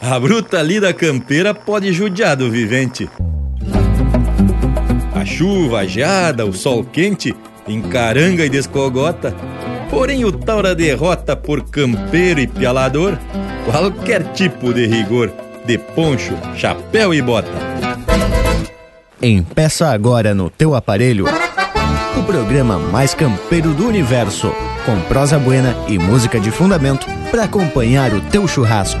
A bruta lida campeira pode judiar do vivente. A chuva, a geada, o sol quente, encaranga e descogota. Porém, o tal da derrota por campeiro e pialador, qualquer tipo de rigor, de poncho, chapéu e bota. Empeça agora no teu aparelho o programa mais campeiro do universo, com prosa buena e música de fundamento para acompanhar o teu churrasco.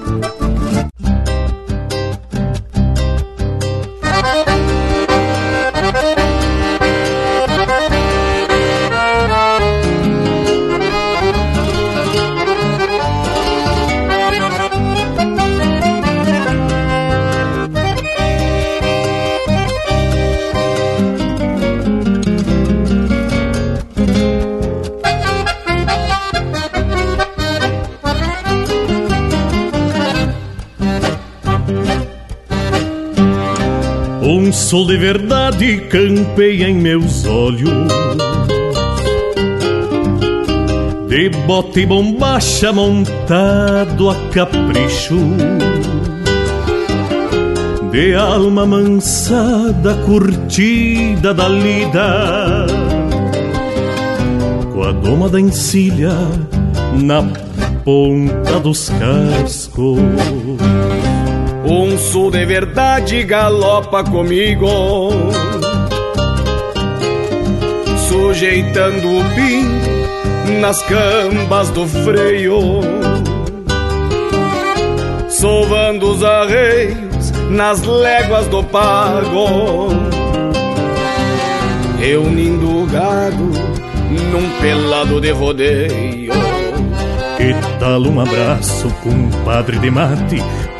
Sol de verdade campeia em meus olhos. De bota e bombacha montado a capricho. De alma mansada, curtida da lida. Com a doma da encilha na ponta dos cascos. Um sul de verdade galopa comigo. Sujeitando o pin nas cambas do freio. Sovando os arreios nas léguas do pago. Reunindo o gado num pelado de rodeio. Que tal um abraço, compadre de mate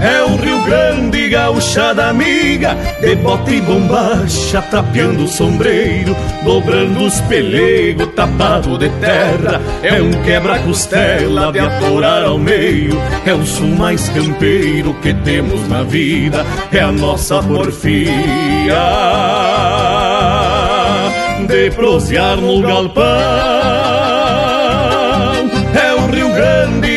É o Rio Grande, gauchada amiga, de bota e bombacha, tapeando o sombreiro, dobrando os pelegos, tapado de terra. É um quebra-costela de atorar ao meio, é o sul mais campeiro que temos na vida, é a nossa porfia de prosear no galpão.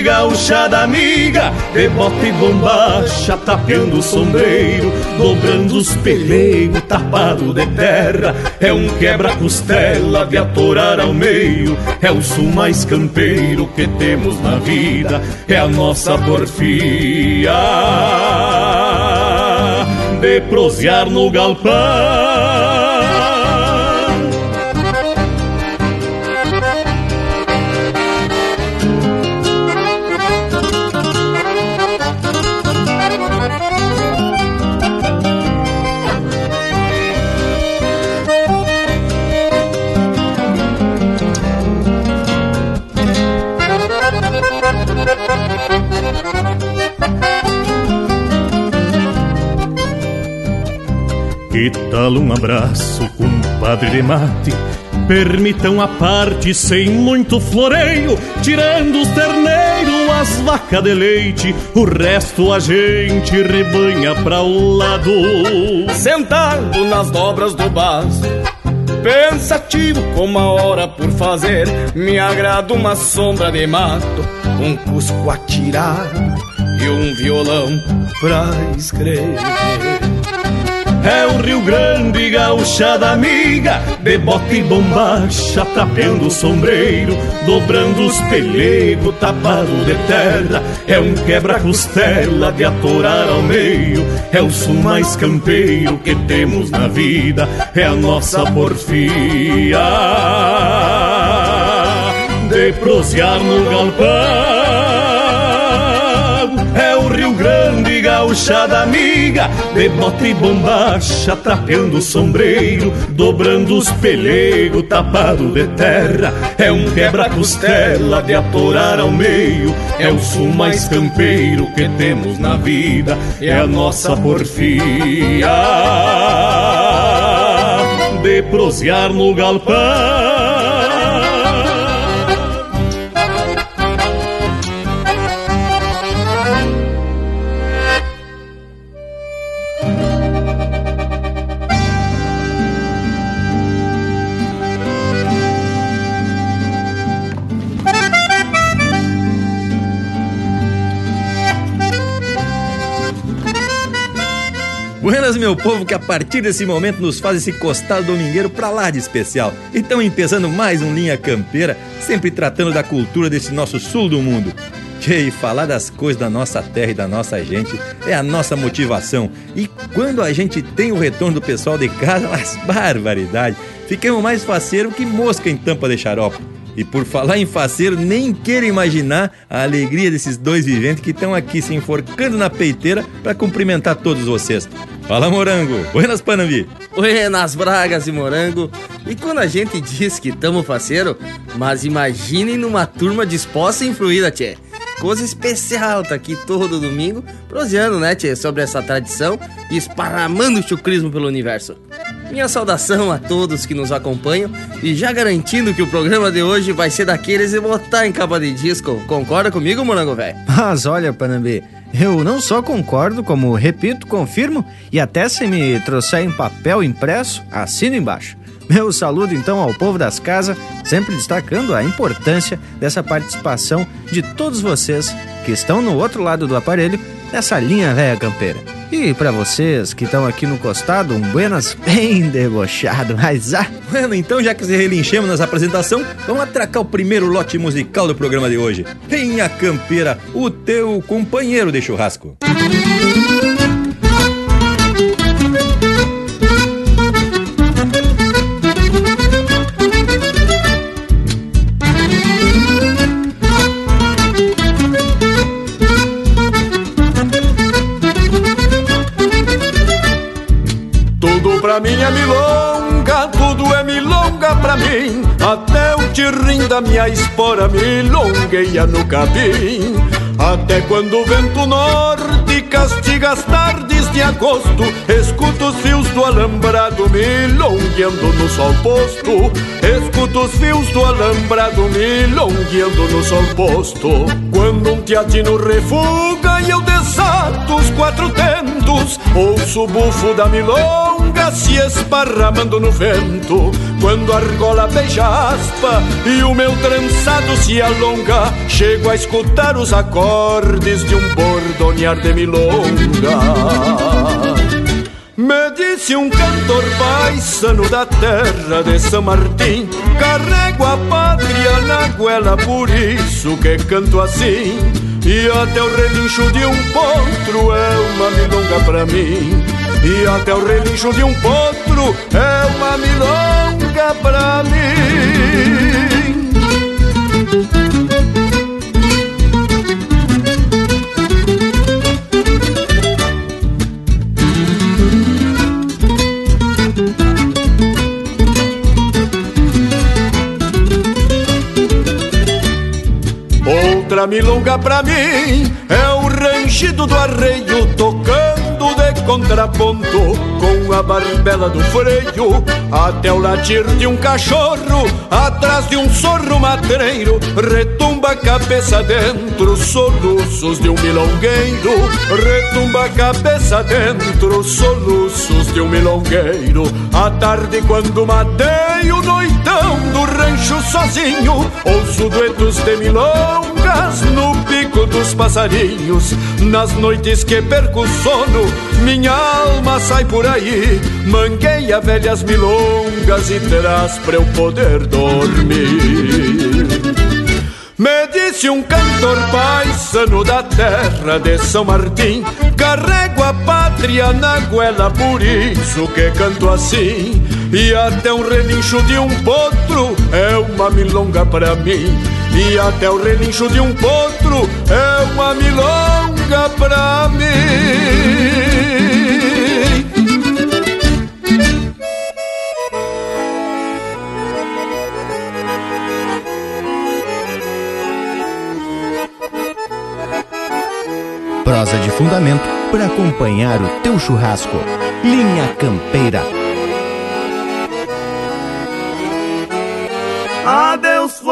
Gauchada amiga, de bota e bombacha, tapeando o sombreiro, dobrando os pelegos, tapado de terra. É um quebra-costela de atorar ao meio, é o sul mais campeiro que temos na vida, é a nossa porfia de prosear no galpão. Tal um abraço, compadre de mate? Permitam a parte sem muito floreio, tirando os terneiros, as vacas de leite, o resto a gente rebanha pra o lado. Sentado nas dobras do baço, pensativo com uma hora por fazer, me agrada uma sombra de mato, um cusco atirado e um violão pra escrever. É o Rio Grande, gauchada amiga, de e bombacha, tapeando o sombreiro, dobrando os pelegos, tapado de terra. É um quebra-costela de atorar ao meio, é o sul mais campeiro que temos na vida, é a nossa porfia de prosear no galpão. Gauchada amiga. De bota e bombacha, trapeando o sombreiro Dobrando os pelegos, tapado de terra. É um quebra-costela de atorar ao meio. É o sul mais campeiro que temos na vida. É a nossa porfia. De prosear no galpão Buenas, meu povo, que a partir desse momento nos faz esse costado domingueiro pra lá de especial. E estão empezando mais um Linha Campeira, sempre tratando da cultura desse nosso sul do mundo. E falar das coisas da nossa terra e da nossa gente é a nossa motivação. E quando a gente tem o retorno do pessoal de casa, mas barbaridade, ficamos mais faceiro que mosca em tampa de xarope. E por falar em faceiro, nem quero imaginar a alegria desses dois viventes que estão aqui se enforcando na peiteira para cumprimentar todos vocês. Fala, Morango! Buenas, Panambi! Buenas, Bragas e Morango! E quando a gente diz que tamo faceiro, mas imaginem numa turma disposta e influída, tchê. Coisa especial tá aqui todo domingo, proseando, né, tchê, sobre essa tradição e esparramando chucrismo pelo universo. Minha saudação a todos que nos acompanham e já garantindo que o programa de hoje vai ser daqueles de botar em capa de disco. Concorda comigo, Morango Velho? Mas olha, Panambi, eu não só concordo, como repito, confirmo e até se me trouxer em papel impresso, assino embaixo. Meu saludo então ao povo das casas, sempre destacando a importância dessa participação de todos vocês que estão no outro lado do aparelho nessa linha velha campeira. E para vocês que estão aqui no costado, um buenas bem debochado, mas ah... Bueno, então já que se relinchemos nas apresentações, vamos atracar o primeiro lote musical do programa de hoje. Linha Campeira, o teu companheiro de churrasco. Música Até o tirrim da minha espora milongueia no capim. Até quando o vento norte castiga as tardes de agosto, escuto os fios do alambrado milongueando no sol posto. Escuto os fios do alambrado milongueando no sol posto. Quando um teatino refuga e eu os quatro tentos, ouço o bufo da milonga se esparramando no vento. Quando a argola beija aspa e o meu trançado se alonga, chego a escutar os acordes de um bordonear de milonga. Me disse um cantor paisano da terra de São Martim Carrego a pátria na goela, por isso que canto assim E até o relincho de um potro é uma milonga pra mim. E até o relincho de um potro é uma milonga pra mim Outra milonga pra mim é o rangido do arreio tocando de contraponto com a barbela do freio até o latir de um cachorro atrás de um sorro matreiro retumba a cabeça dentro soluços de um milongueiro retumba a cabeça dentro soluços de um milongueiro. À tarde quando matei o noitão do rancho sozinho ouço duetos de no pico dos passarinhos nas noites que perco o sono minha alma sai por aí mangueia velhas milongas e traz pra eu poder dormir. Me disse um cantor paisano da terra de São Martim Carrego a pátria na goela, por isso que canto assim E até um relincho de um potro é uma milonga pra mim E até o relincho de um potro é uma milonga pra mim. prosa de fundamento para acompanhar o teu churrasco. Linha Campeira.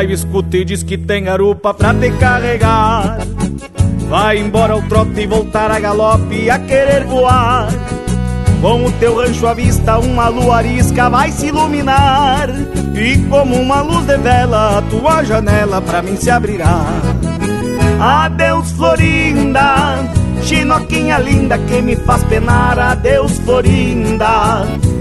O meu bairro escuta e diz que tem garupa pra te carregar. Vai embora o trote e voltar a galope a querer voar. Com o teu rancho à vista, uma lua arisca vai se iluminar. E como uma luz de vela, a tua janela pra mim se abrirá. Adeus, Florinda, chinoquinha linda que me faz penar. Adeus, Florinda.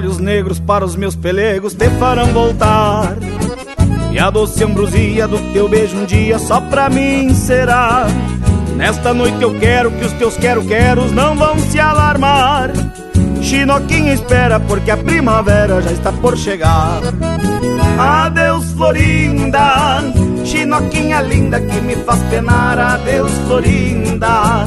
Olhos negros para os meus pelegos te farão voltar. E a doce ambrosia do teu beijo um dia só pra mim será. Nesta noite eu quero que os teus quero-queros não vão se alarmar. Chinoquinha espera porque a primavera já está por chegar. Adeus, Florinda, Chinoquinha linda que me faz penar. Adeus, Florinda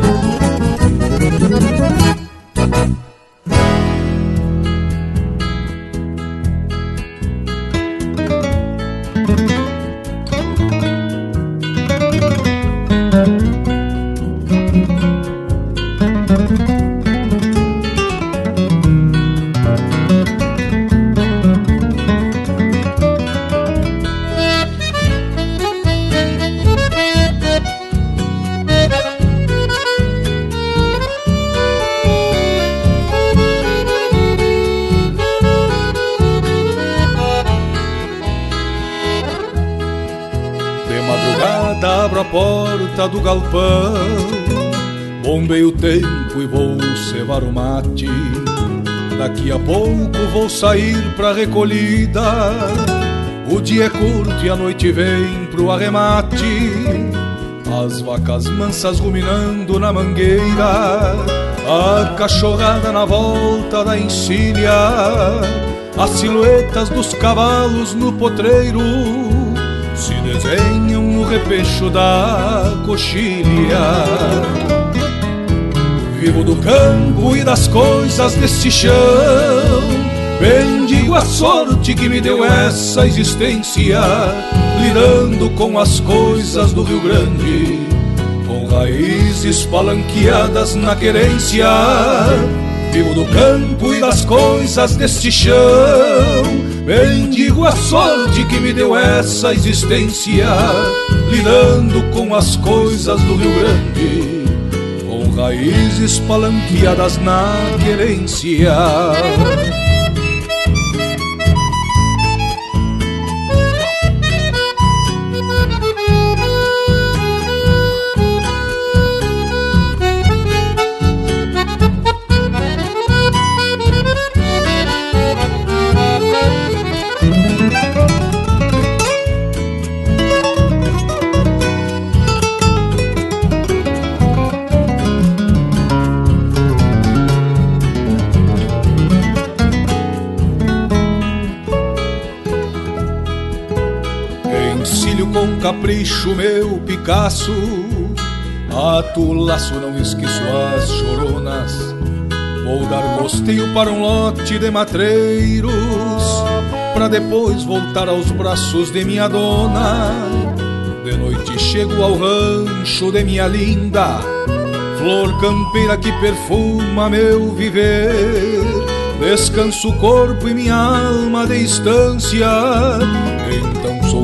A pouco vou sair pra recolhida. O dia é curto e a noite vem pro arremate. As vacas mansas ruminando na mangueira. A cachorrada na volta da encilha As silhuetas dos cavalos no potreiro. Se desenham no repecho da coxilha. Vivo do campo e das coisas desse chão, bendigo a sorte que me deu essa existência, lidando com as coisas do Rio Grande, com raízes palanqueadas na querência. Vivo do campo e das coisas deste chão. Bendigo a sorte que me deu essa existência, lidando com as coisas do Rio Grande, raízes palanqueadas na querência. Capricho meu Picasso. Ato laço, não esqueço as choronas. Vou dar gosteio para um lote de matreiros Pra depois voltar aos braços de minha dona. De noite chego ao rancho de minha linda Flor campeira que perfuma meu viver. Descanso o corpo e minha alma de estância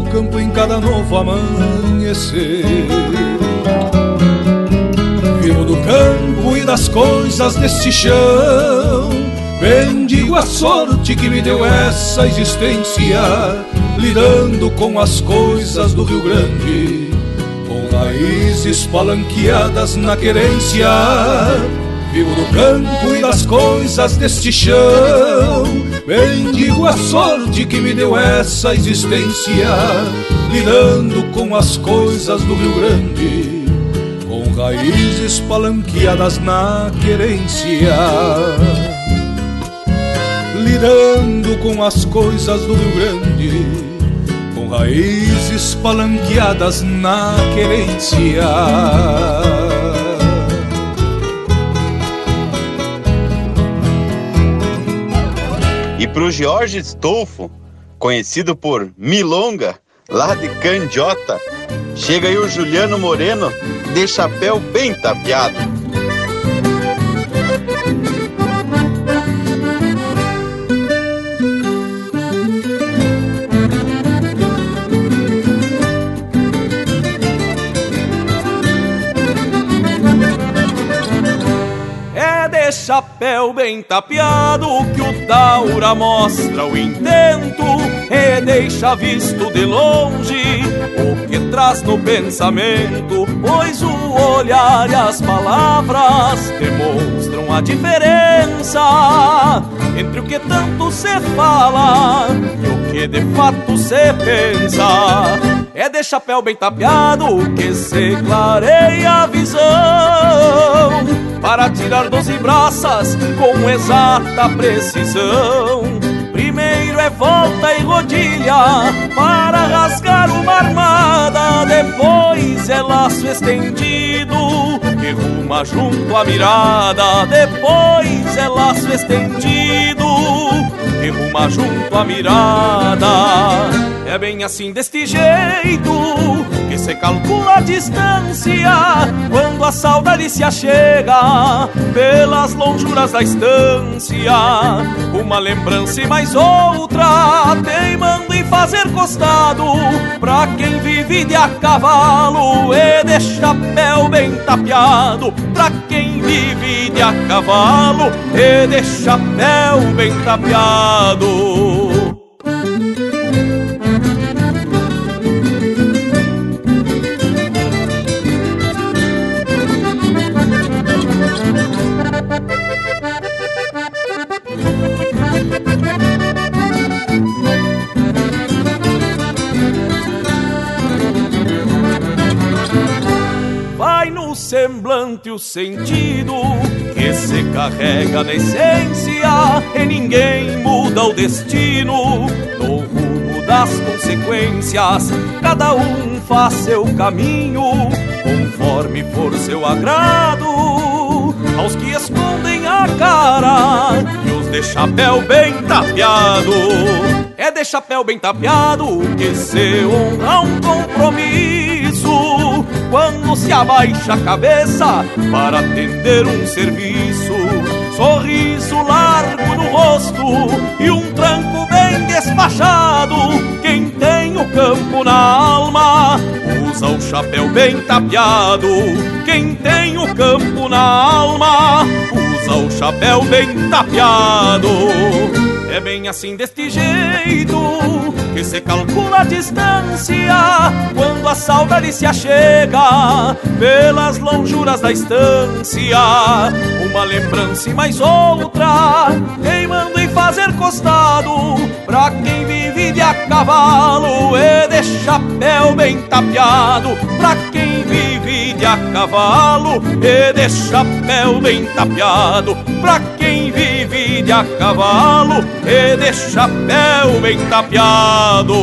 campo em cada novo amanhecer. Vivo do campo e das coisas deste chão. Bendigo a sorte que me deu essa existência Lidando com as coisas do Rio Grande Com raízes palanqueadas na querência. Vivo do campo e das coisas deste chão Bendigo a sorte que me deu essa existência Lidando com as coisas do Rio Grande Com raízes palanqueadas na querência Lidando com as coisas do Rio Grande Com raízes palanqueadas na querência pro Jorge Stolfo, conhecido por Milonga, lá de Candiota, chega aí o Juliano Moreno, de chapéu bem tapeado. Chapéu bem tapeado que o Taura mostra o intento e deixa visto de longe o que traz no pensamento, pois o olhar e as palavras demonstram a diferença entre o que tanto se fala e o que de fato se pensa. É de chapéu bem tapeado que se clareia a visão para tirar doze braças com exata precisão. Primeiro é volta e rodilha para rasgar uma armada, depois é laço estendido que ruma junto à mirada, depois é laço estendido que ruma junto à mirada. É bem assim deste jeito que se calcula a distância quando a saudade se achega pelas lonjuras da estância. Uma lembrança e mais outra teimando fazer costado pra quem vive de a cavalo e de chapéu bem tapeado. Pra quem vive de a cavalo e de chapéu bem tapeado. O sentido que se carrega na essência e ninguém muda o destino no rumo das consequências. Cada um faz seu caminho conforme for seu agrado. Aos que escondem a cara e os de chapéu bem tapeado. É de chapéu bem tapeado que se honra um compromisso quando se abaixa a cabeça para atender um serviço. Sorriso largo no rosto e um tranco bem despachado. Quem tem o campo na alma usa o chapéu bem tapeado. Quem tem o campo na alma usa o chapéu bem tapeado. É bem assim deste jeito que se calcula a distância quando a saudade se achega pelas lonjuras da estância. Uma lembrança e mais outra, queimando em fazer costado pra quem vive de a cavalo e de chapéu bem tapeado. Pra quem vive de a cavalo e de chapéu bem tapeado. Pra de a cavalo e de chapéu bem tapeado.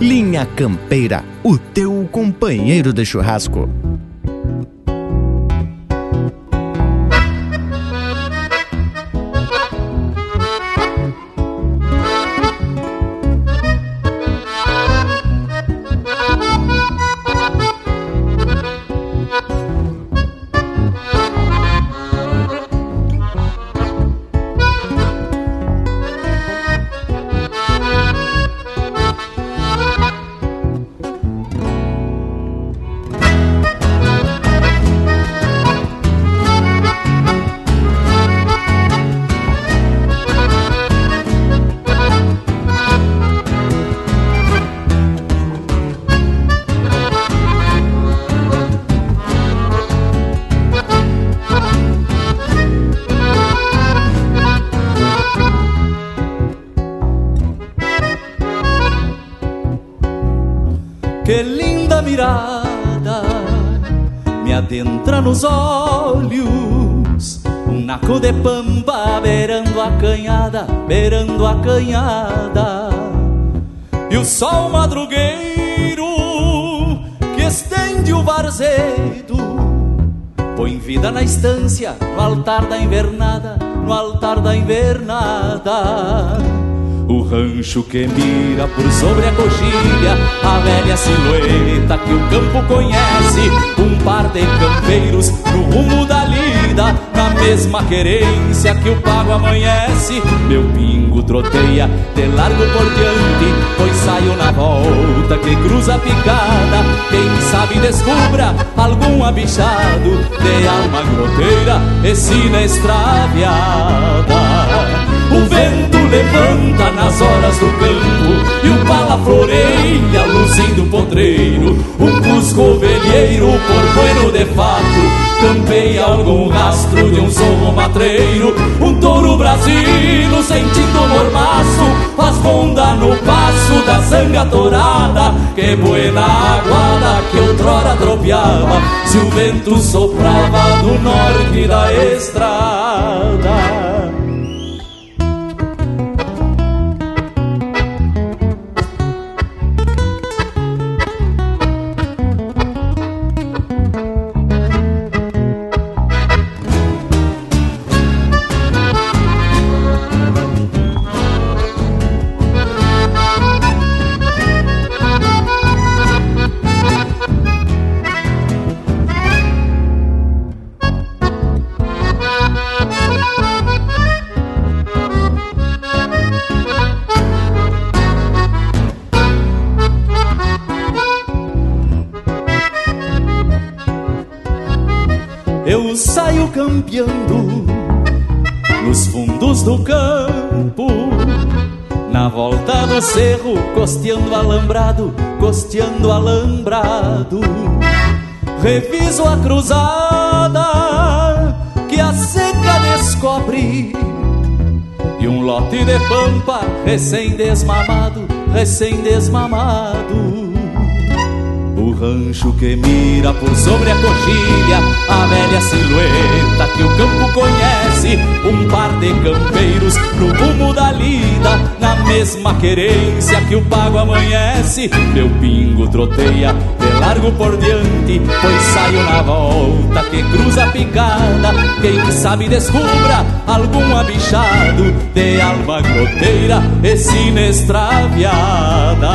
Linha Campeira, o teu companheiro de churrasco. Nos olhos. Um naco de pampa beirando a canhada, beirando a canhada. E o sol madrugueiro que estende o varzedo Põe vida na estância, no altar da invernada, no altar da invernada. O rancho que mira por sobre a coxilha velha silhueta que o campo conhece Um par de campeiros no rumo da lida Na mesma querência que o pago amanhece. Meu pingo troteia de largo por diante Pois saio na volta que cruza a picada. Quem sabe descubra algum abichado De alma groteira e sina extraviada. O vento levanta nas horas do campo E o pala floreia luzindo potreiro. Um cusco por bueno de fato Campeia algum rastro de um sorro matreiro. Um touro brasino sentindo mormaço Faz ronda no passo da zanga torada Que buena aguada que outrora tropeava. Se o vento soprava do norte da estrada cerro, costeando alambrado, costeando alambrado. Reviso a cruzada que a seca descobre. E um lote de pampa recém-desmamado, recém-desmamado rancho que mira por sobre a coxilha A velha silhueta que o campo conhece Um par de campeiros no rumo da lida Na mesma querência que o pago amanhece. Meu pingo troteia largo por diante Pois saio na volta que cruza a picada. Quem sabe descubra algum abichado De alma groteira e sina extraviada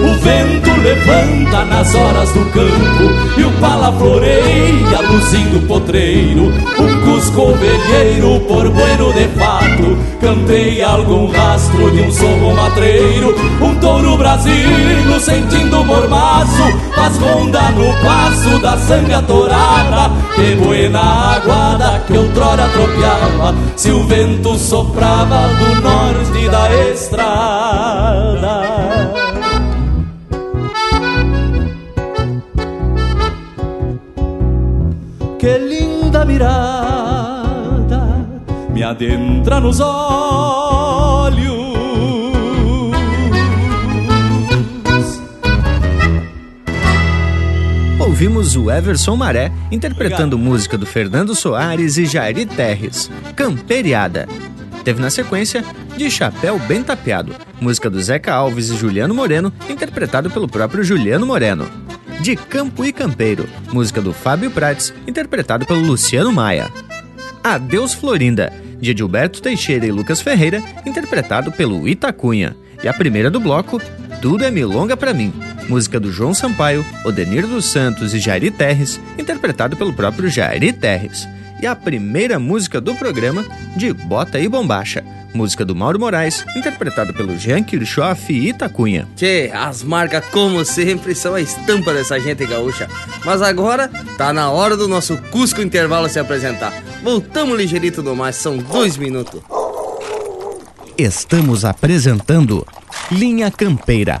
O vento levanta na nas horas do campo E o pala floreia luzindo potreiro. Um cusco ovelheiro por bueno de fato Cantei algum rastro de um sorro matreiro. Um touro brasilo sentindo mormaço Faz ronda no passo da sanga torada Que buena aguada que outrora tropeava Se o vento soprava do norte da estrada que linda mirada me adentra nos olhos. Ouvimos o Everson Maré interpretando Obrigado. música do Fernando Soares e Jairi Terres, Camperiada. Teve na sequência De Chapéu Bem Tapeado, música do Zeca Alves e Juliano Moreno, interpretado pelo próprio Juliano Moreno. De Campo e Campeiro, música do Fábio Prates, interpretado pelo Luciano Maia. Adeus Florinda, de Gilberto Teixeira e Lucas Ferreira, interpretado pelo Itacunha. E a primeira do bloco, Tudo é Milonga para mim, música do João Sampaio, Odenir dos Santos e Jairi Terres, interpretado pelo próprio Jairi Terres. E a primeira música do programa, de Bota e Bombacha, música do Mauro Moraes, interpretado pelo Jean Kirchhoff e Itacunha. Tchê, as marcas, como sempre, são a estampa dessa gente gaúcha. Mas agora tá na hora do nosso Cusco Intervalo se apresentar. Voltamos ligeirito no mais, são dois minutos. Estamos apresentando Linha Campeira,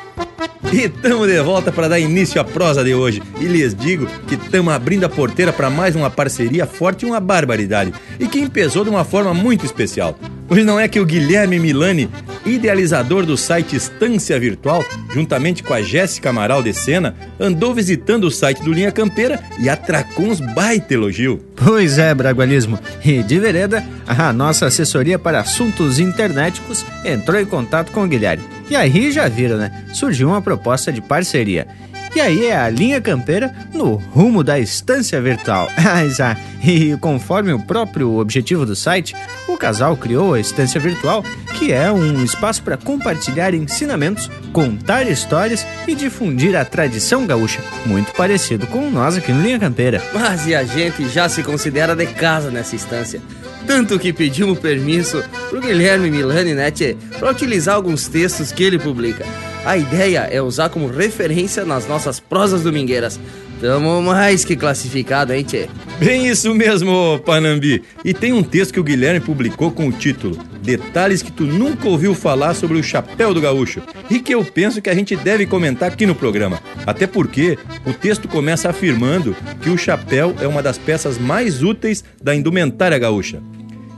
E tamo de volta para dar início à prosa de hoje. E lhes digo que estamos abrindo a porteira para mais uma parceria forte e uma barbaridade. E que empezou de uma forma muito especial. Hoje não é que o Guilherme Milani, idealizador do site Estância Virtual, juntamente com a Jéssica Amaral de Sena, andou visitando o site do Linha Campeira e atracou uns baita elogio. Pois é, Bragualismo. E de vereda, a nossa assessoria para assuntos internéticos entrou em contato com o Guilherme. E aí já viram, né? Surgiu uma proposta de parceria. E aí é a linha campeira no rumo da estância virtual. ah, e conforme o próprio objetivo do site, o casal criou a estância virtual, que é um espaço para compartilhar ensinamentos, contar histórias e difundir a tradição gaúcha, muito parecido com nós aqui no Linha Campeira. Mas e a gente já se considera de casa nessa instância. Tanto que pedimos permisso pro Guilherme Milani, né, tchê, pra utilizar alguns textos que ele publica. A ideia é usar como referência nas nossas prosas domingueiras. Tamo mais que classificado, hein, tchê? Bem isso mesmo, Panambi. E tem um texto que o Guilherme publicou com o título Detalhes que tu nunca ouviu falar sobre o chapéu do gaúcho e que eu penso que a gente deve comentar aqui no programa. Até porque o texto começa afirmando que o chapéu é uma das peças mais úteis da indumentária gaúcha.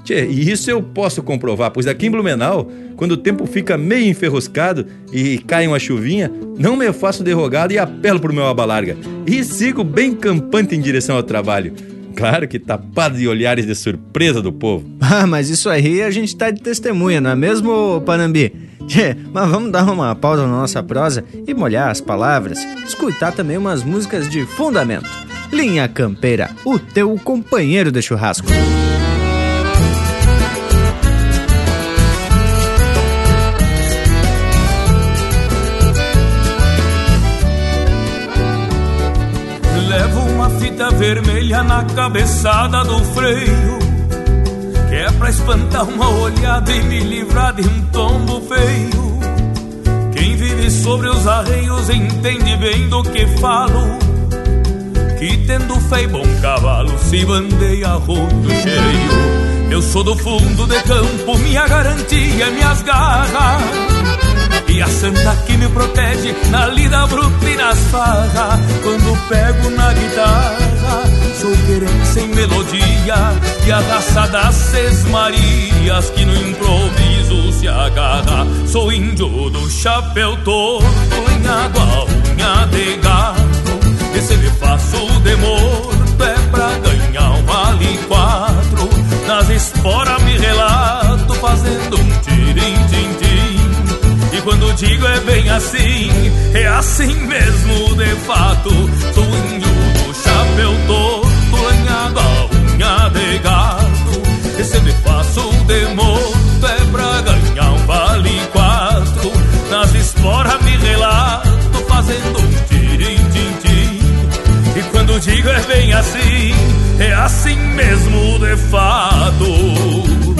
Tchê, e isso eu posso comprovar, pois aqui em Blumenau, quando o tempo fica meio enferruscado e cai uma chuvinha, não me faço derrogado e apelo pro meu aba larga. E sigo bem campante em direção ao trabalho. Claro que tapado de olhares de surpresa do povo. Ah, mas isso aí a gente tá de testemunha, não é mesmo, Panambi? Tchê, mas vamos dar uma pausa na nossa prosa e molhar as palavras, escutar também umas músicas de fundamento. Linha Campeira, o teu companheiro de churrasco. Vermelha na cabeçada do freio Que é pra espantar uma olhada e me livrar de um tombo feio. Quem vive sobre os arreios entende bem do que falo Que tendo fé e bom cavalo se bandeia rodo cheio. Eu sou do fundo de campo, minha garantia, minhas garras e a santa que me protege na lida bruta e nas farras. Quando pego na guitarra Sou querer sem melodia. E a raça das seis marias Que no improviso se agarra. Sou índio do chapéu torto Lenhado a unha de gato. E se me faço de morto É pra ganhar um vale quatro. Nas esporas me relato Fazendo um tirim-tim-tim quando digo é bem assim, é assim mesmo de fato. Sou índio do chapéu torto, lanhado a unha de gato. E se me faço de morto é pra ganhar um vale quatro. Nas esporas me relato, fazendo um tirim-tim-tim. E quando digo é bem assim, é assim mesmo de fato.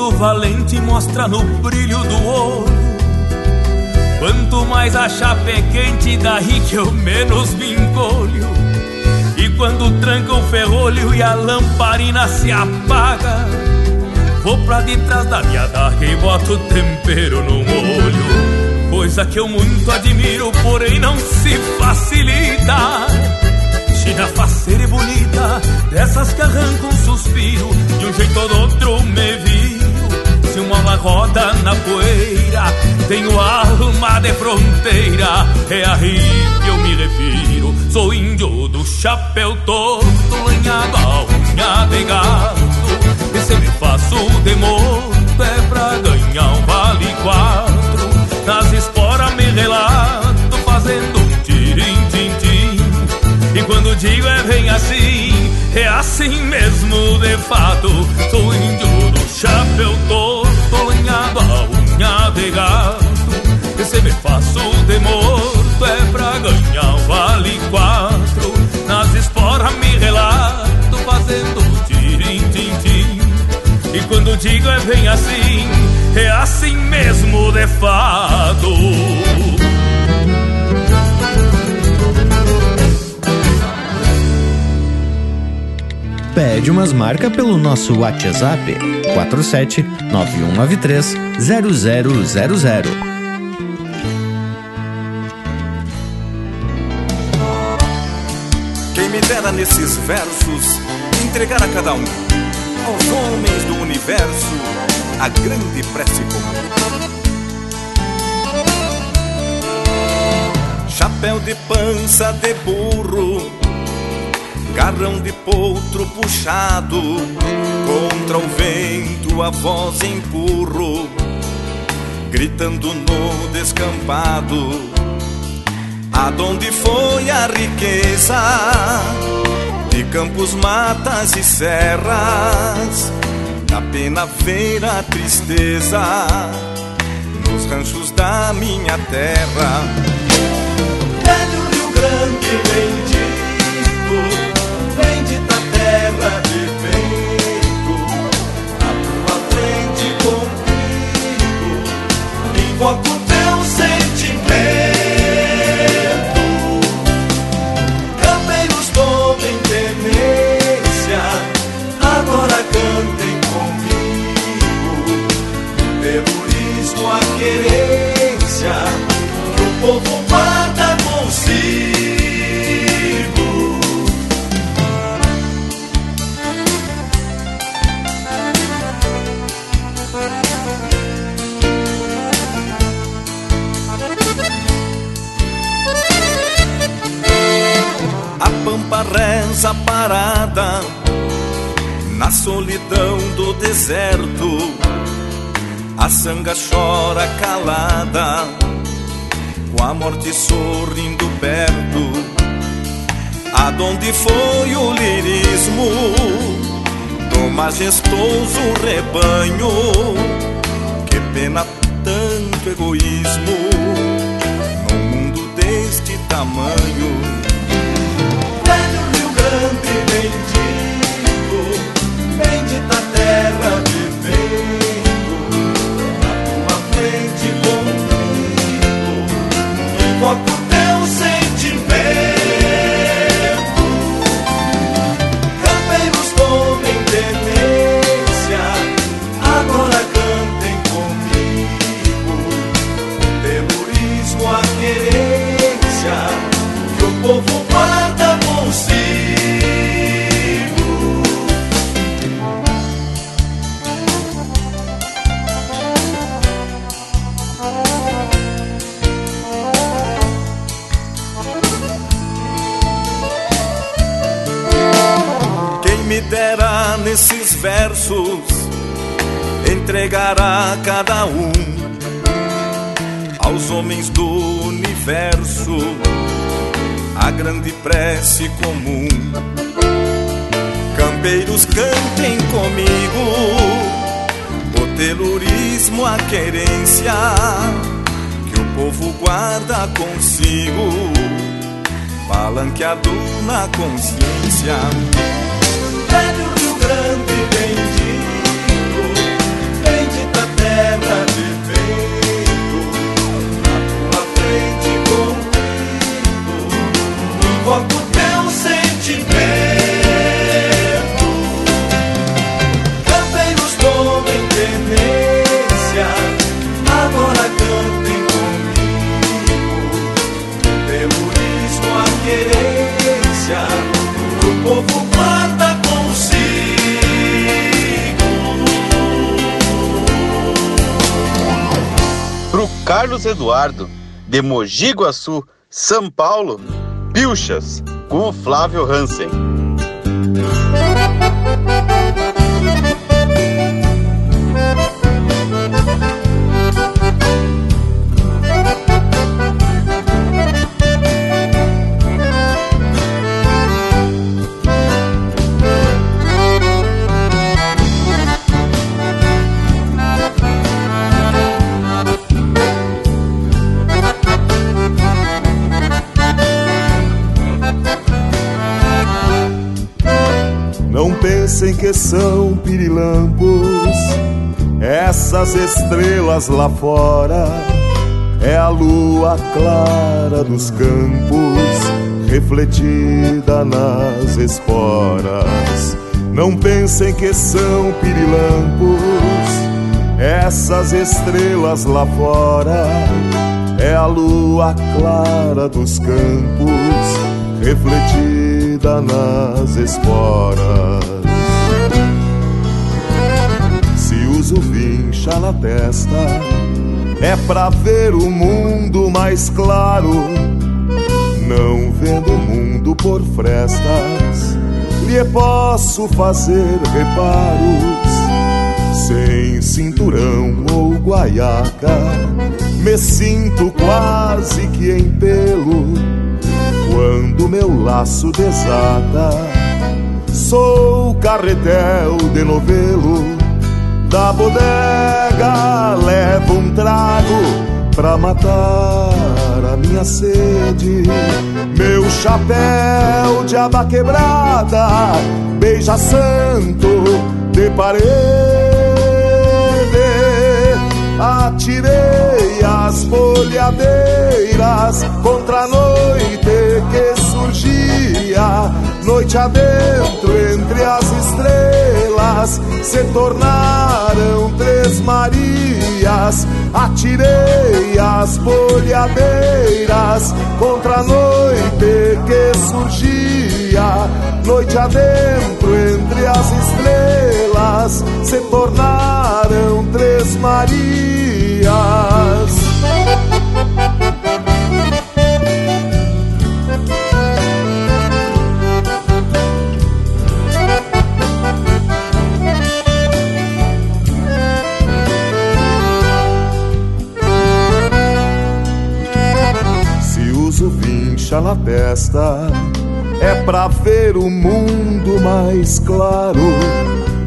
Nem quando o valente mostra no brilho do olho. Quanto mais a chapa é quente, daí que eu menos me encolho. E quando tranca o ferrolho e a lamparina se apaga, vou pra detrás da minha daga e boto tempero no molho. Coisa que eu muito admiro, porém não se facilita. China faceira e bonita, dessas que arrancam um suspiro, de um jeito ou do outro me viro. Se uma roda na poeira, tenho alma de fronteira, é aí que eu me refiro. Sou índio do chapéu todo, lanhado a unha de gato, e se me faço de morto é pra ganhar um vale quatro. Nas esporas me relato, fazendo um tirim-tim-tim. E quando digo é bem assim, é assim mesmo de fato. Sou índio do chapéu todo, lanhado a unha de gato. E se me faço de morto é pra ganhar um vale quatro. Nas esporas me relato, fazendo tirim-tim-tim. E quando digo é bem assim, é assim mesmo de fato. Pede umas marcas pelo nosso WhatsApp 47 9193 0000. Quem me dera nesses versos entregar a cada um, aos homens do universo, a grande prece comum. Chapéu de pança de burro, garrão de potro puxado, contra o vento a voz empurro, gritando no descampado. Aonde foi a riqueza de campos, matas e serras? Da pena ver a tristeza nos ranchos da minha terra. Velho Rio Grande bendito, comigo, parada na solidão do deserto. A sanga chora calada, com a morte sorrindo perto. Aonde foi o lirismo do majestoso rebanho? Que pena tanto egoísmo num mundo deste tamanho. Velho Rio Grande entregar a cada um aos homens do universo a grande prece comum. Campeiros cantem comigo, o telurismo, a querência que o povo guarda consigo, palanqueado na consciência. povo consigo. Carlos Eduardo, de Mogi Guaçu, São Paulo, Pilchas, com o Flávio Hansen. Que são pirilampos essas estrelas lá fora. É a lua clara dos campos refletida nas esporas. Não pensem que são pirilampos essas estrelas lá fora. É a lua clara dos campos refletida nas esporas. O vincha na testa é pra ver o mundo mais claro. Não vendo o mundo por frestas, lhe posso fazer reparos. Sem cinturão ou guaiaca, me sinto quase que em pelo. Quando meu laço desata, sou carretel de novelo da bodega levo um trago pra matar a minha sede. Meu chapéu de aba quebrada beija santo de parede. Atirei as folhadeiras contra a noite que surgia, noite adentro entre as estrelas se tornaram três Marias. Atirei as bolhadeiras contra a noite que surgia, noite adentro entre as estrelas se tornaram três Marias. É pra ver o mundo mais claro.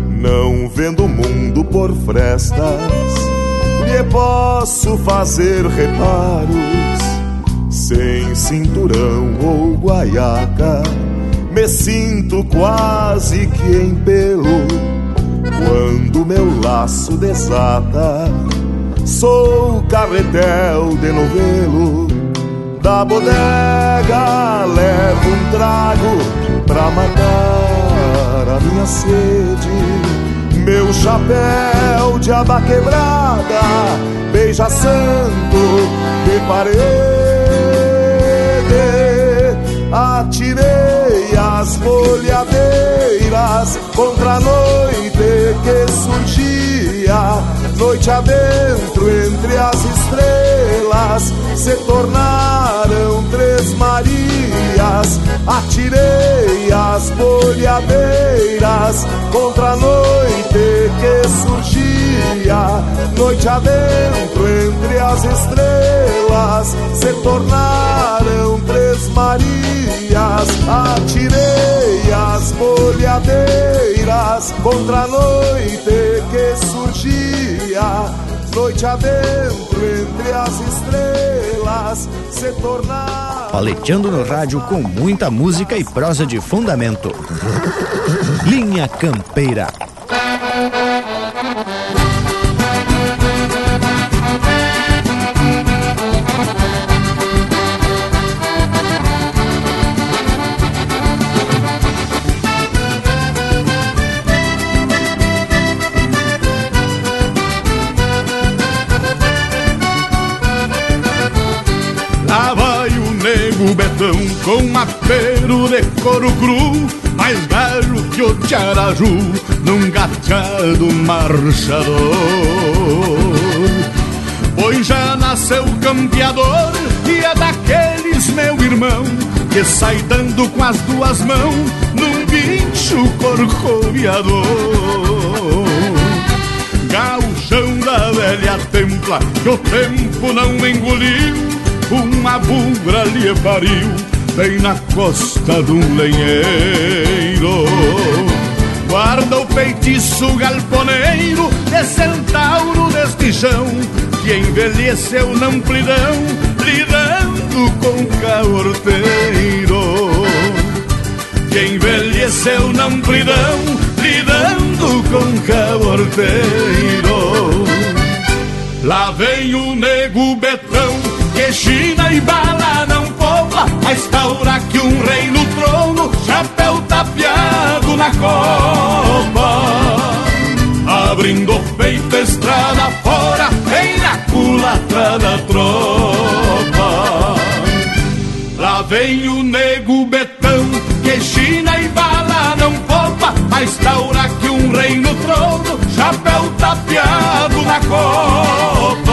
Não vendo o mundo por frestas, lhe posso fazer reparos. Sem cinturão ou guaiaca, me sinto quase que em pelo. Quando meu laço desata, sou carretel de novelo da bodega levo um trago pra matar a minha sede. Meu chapéu de aba quebrada beija santo de parede. Atirei as folhadeiras contra a noite que surgia, noite adentro entre as estrelas se tornaram três Marias. Atirei as bolhadeiras contra a noite que surgia, noite adentro entre as estrelas se tornaram três Marias. Atirei as bolhadeiras contra a noite que surgia noite adentro entre as estrelas se tornar. Paleteando no rádio com muita música e prosa de fundamento. Linha Campeira. Com mapeiro de couro cru, mais velho que o tiaraju, num gateado marchador. Pois já nas seu campeador e é daqueles, meu irmão, que sai dando com as duas mãos num bicho corcoviador. Gauchão da velha templa, que o tempo não engoliu, uma bugra lhe pariu, bem na costa de um lenheiro. Guarda o feitiço galponeiro de centauro deste chão Que envelheceu na amplidão lidando com caorteiro Que envelheceu na amplidão lidando com caorteiro Lá vem o nego betão que China e bala não A estaura que um rei no trono Chapéu tapeado na copa. Abrindo peito estrada fora Vem na culatra da tropa. Lá vem o nego betão Que China e bala não poupa. A estaura que um rei no trono Chapéu tapeado na copa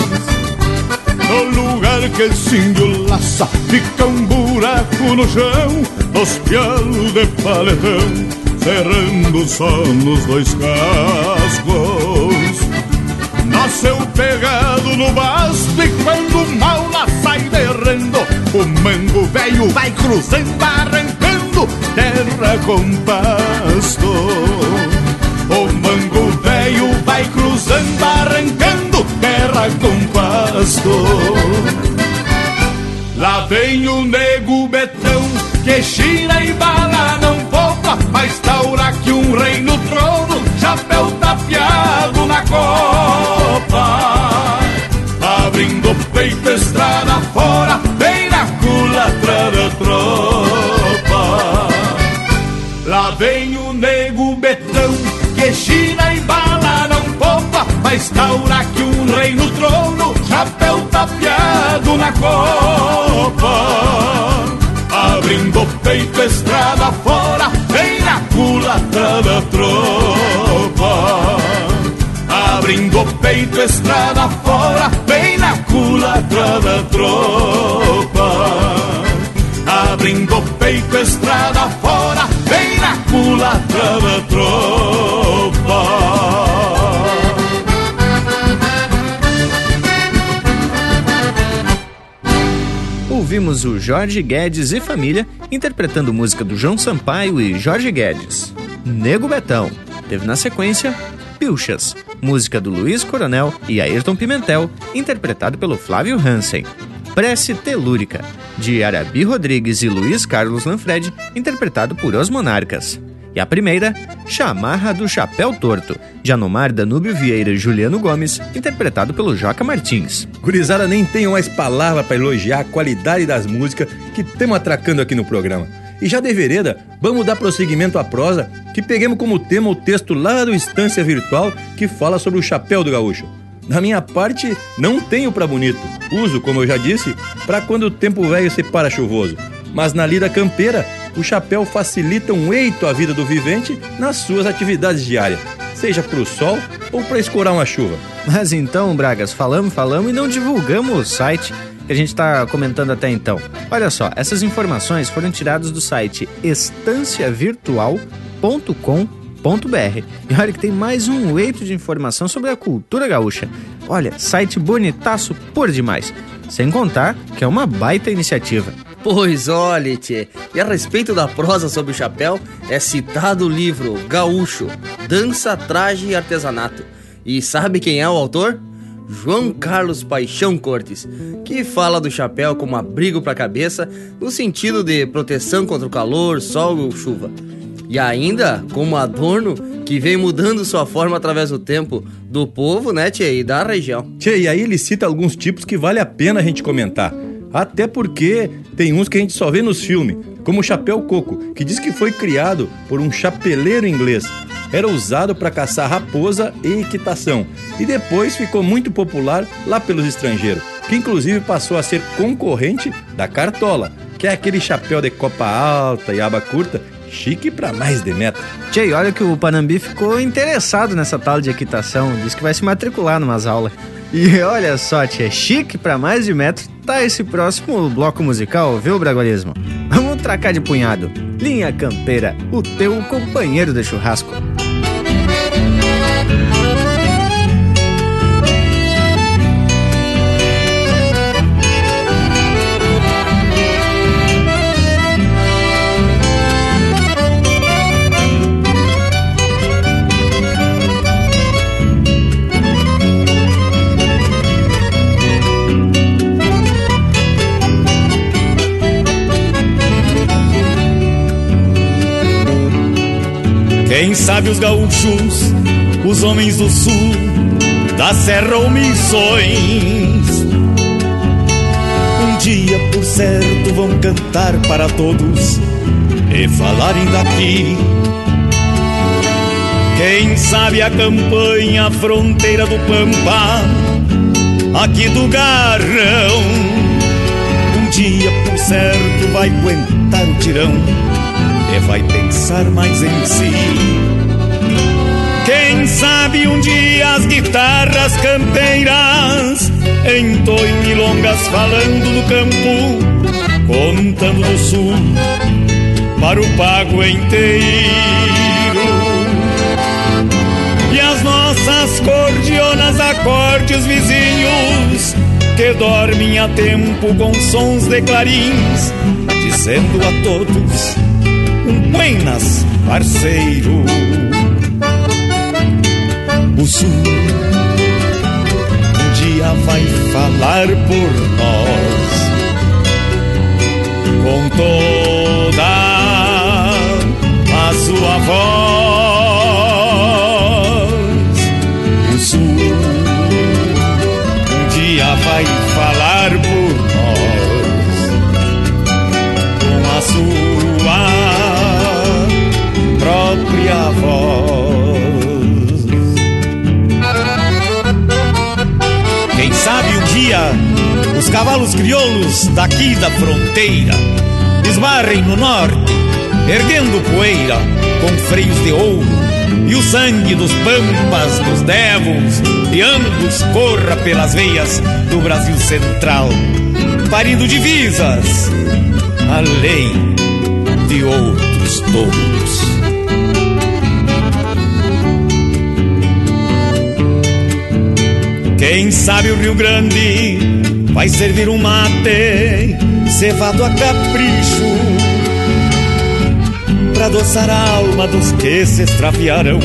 No lugar que se laça Fica um buraco no chão Dos pialos de paletão Cerrando só nos dois cascos Nasceu pegado no basto E quando o mal lá sai derrando O mango velho vai cruzando Arrancando terra com pasto. O mango vai cruzando Arrancando terra com pasto. Lá vem o nego betão Que China e bala não poupa Mas taura que um rei no trono Chapéu tapeado na copa. Abrindo o peito, estrada fora poupa Mas taura que um rei no trono Chapéu tapeado na copa. Abrindo o peito, estrada fora Vem na culatra da tropa. Abrindo o peito, estrada fora Vem na culatra da tropa. Abrindo o peito, estrada fora Vem na culatra da tropa Ouvimos o Jorge Guedes e família interpretando música do João Sampaio e Jorge Guedes. Nego Betão. Teve na sequência Pilchas, música do Luiz Coronel e Ayrton Pimentel, interpretado pelo Flávio Hansen. Prece Telúrica, de Arabi Rodrigues e Luiz Carlos Lanfred, interpretado por Os Monarcas. E a primeira, Chamarra do Chapéu Torto, de Anomar Danúbio Vieira e Juliano Gomes, interpretado pelo Joca Martins. Gurizada, nem tenho mais palavra para elogiar a qualidade das músicas que estamos atracando aqui no programa. E já de vereda, vamos dar prosseguimento à prosa, que peguemos como tema o texto lá do Estância Virtual que fala sobre o chapéu do gaúcho. Da minha parte, não tenho para bonito. Uso, como eu já disse, para quando o tempo velho se para chuvoso. Mas na lida campeira, o chapéu facilita um eito à vida do vivente nas suas atividades diárias, seja para o sol ou para escorar uma chuva. Mas então, Bragas, falamos, falamos e não divulgamos o site que a gente está comentando até então. Olha só, essas informações foram tiradas do site estanciavirtual.com.br. E olha que tem mais um leito de informação sobre a cultura gaúcha. Olha, site bonitaço por demais. Sem contar que é uma baita iniciativa. Pois olhe, tchê. E a respeito da prosa sobre o chapéu, é citado o livro Gaúcho, Dança, Traje e Artesanato. E sabe quem é o autor? João Carlos Paixão Cortes, que fala do chapéu como abrigo para a cabeça, no sentido de proteção contra o calor, sol ou chuva. E ainda como adorno que vem mudando sua forma através do tempo do povo, né, tchê, e da região. Tchê, e aí ele cita alguns tipos que vale a pena a gente comentar. Até porque tem uns que a gente só vê nos filmes, como o chapéu coco, que diz que foi criado por um chapeleiro inglês. Era usado para caçar raposa e equitação, e depois ficou muito popular lá pelos estrangeiros, que inclusive passou a ser concorrente da cartola, que é aquele chapéu de copa alta e aba curta Chique pra mais de meta. Tchê, olha que o Panambi ficou interessado nessa tal de equitação. Diz que vai se matricular numas aulas. E olha só, tchê, chique pra mais de metro tá esse próximo bloco musical, viu, Bragualismo? Vamos tracar de punhado. Linha Campeira, o teu companheiro de churrasco. Quem sabe os gaúchos, os homens do sul, da serra ou missões. Um dia, por certo, vão cantar para todos e falarem daqui. Quem sabe a campanha, a fronteira do Pampa, aqui do Garrão. Um dia, por certo, vai aguentar o tirão e vai pensar mais em si. Quem sabe um dia as guitarras campeiras entoem milongas falando do campo, contando do sul para o pago inteiro. E as nossas cordionas acorde os vizinhos que dormem a tempo com sons de clarins, dizendo a todos Buenas, parceiro. O sul um dia vai falar por nós com toda a sua voz. O sul um dia vai falar por nós com a sua própria voz. Dia os cavalos crioulos daqui da fronteira esbarrem no norte, erguendo poeira com freios de ouro. E o sangue dos pampas, dos devos, de ambos corra pelas veias do Brasil Central, parindo divisas, além de outros touros. Quem sabe o Rio Grande vai servir um mate cevado a capricho para adoçar a alma dos que se extraviaram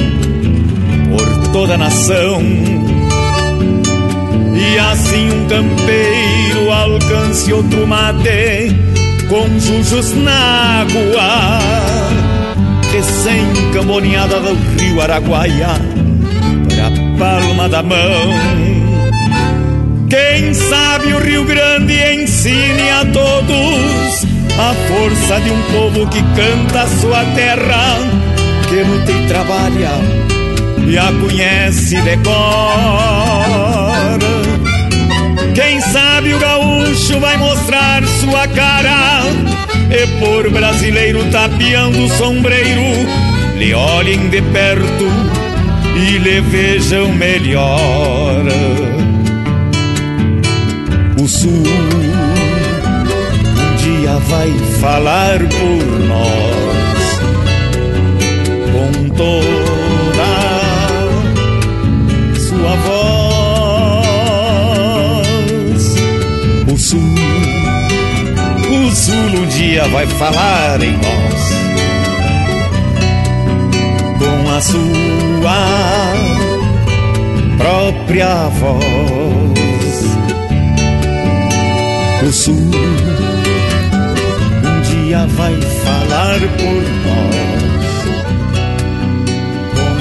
por toda a nação. E assim um campeiro alcance outro mate com jujos na água, recém-camboneada do rio Araguaia, pra palma da mão. Quem sabe o Rio Grande ensine a todos a força de um povo que canta a sua terra, que luta e trabalha e a conhece de cor. Quem sabe o gaúcho vai mostrar sua cara e por brasileiro tapeando o sombreiro, lhe olhem de perto e lhe vejam melhor o sul um dia vai falar por nós com toda sua voz. O sul, o Sul um dia vai falar em nós. Com a sua própria voz. O Sul um dia vai falar por nós. Com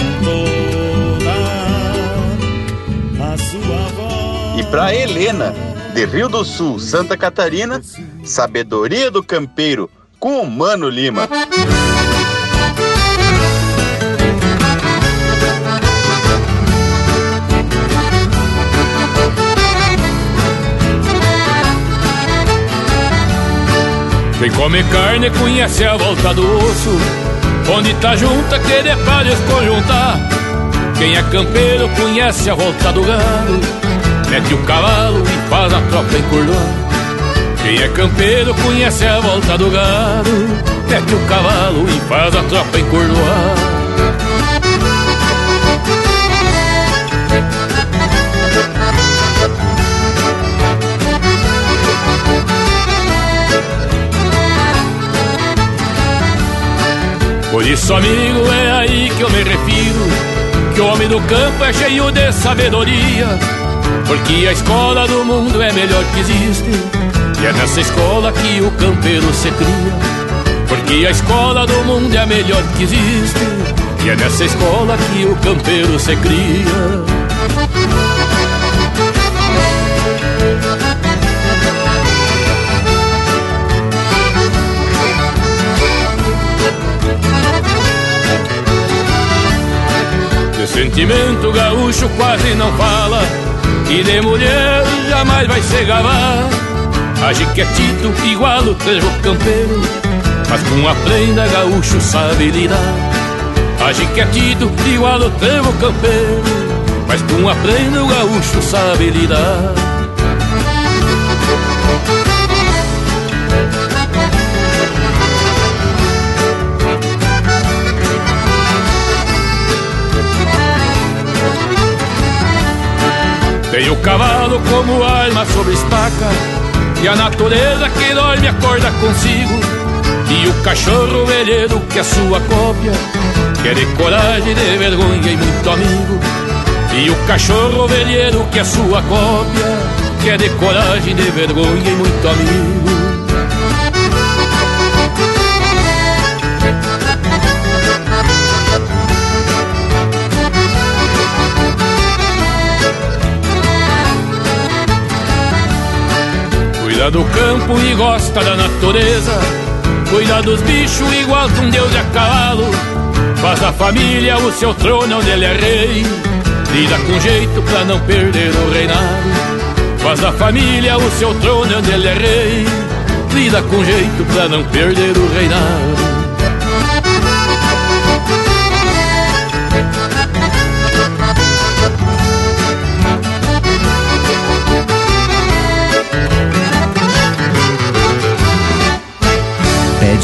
toda a sua voz. E pra Helena, de Rio do Sul, Santa Catarina, Sabedoria do Campeiro, com o Mano Lima. Quem come carne conhece a volta do osso Onde tá junta que de pra desconjuntar Quem é campeiro conhece a volta do gado Mete o cavalo e faz a tropa encurdoar quem é campeiro conhece a volta do gado Mete o cavalo e faz a tropa encurdoar Por isso, amigo, é aí que eu me refiro Que o homem do campo é cheio de sabedoria Porque a escola do mundo é melhor que existe E é nessa escola que o campeiro se cria Porque a escola do mundo é a melhor que existe E é nessa escola que o campeiro se cria sentimento gaúcho quase não fala E de mulher jamais vai se gabar Age quietito igual o trevo campeiro Mas com a prenda gaúcho sabe lidar. Age quietito igual o trevo campeiro Mas com a prenda o gaúcho sabe lidar Tem o cavalo como arma sobre estaca E a natureza que dorme acorda consigo. E o cachorro velheiro que é sua cópia Que é de coragem, de vergonha e muito amigo. E o cachorro velheiro que é sua cópia Que é de coragem, de vergonha e muito amigo Do campo e gosta da natureza. Cuida dos bichos igual que um deus de a cavalo. Faz a família o seu trono onde ele é rei. Lida com jeito pra não perder o reinado. Faz a família o seu trono onde ele é rei. Lida com jeito pra não perder o reinado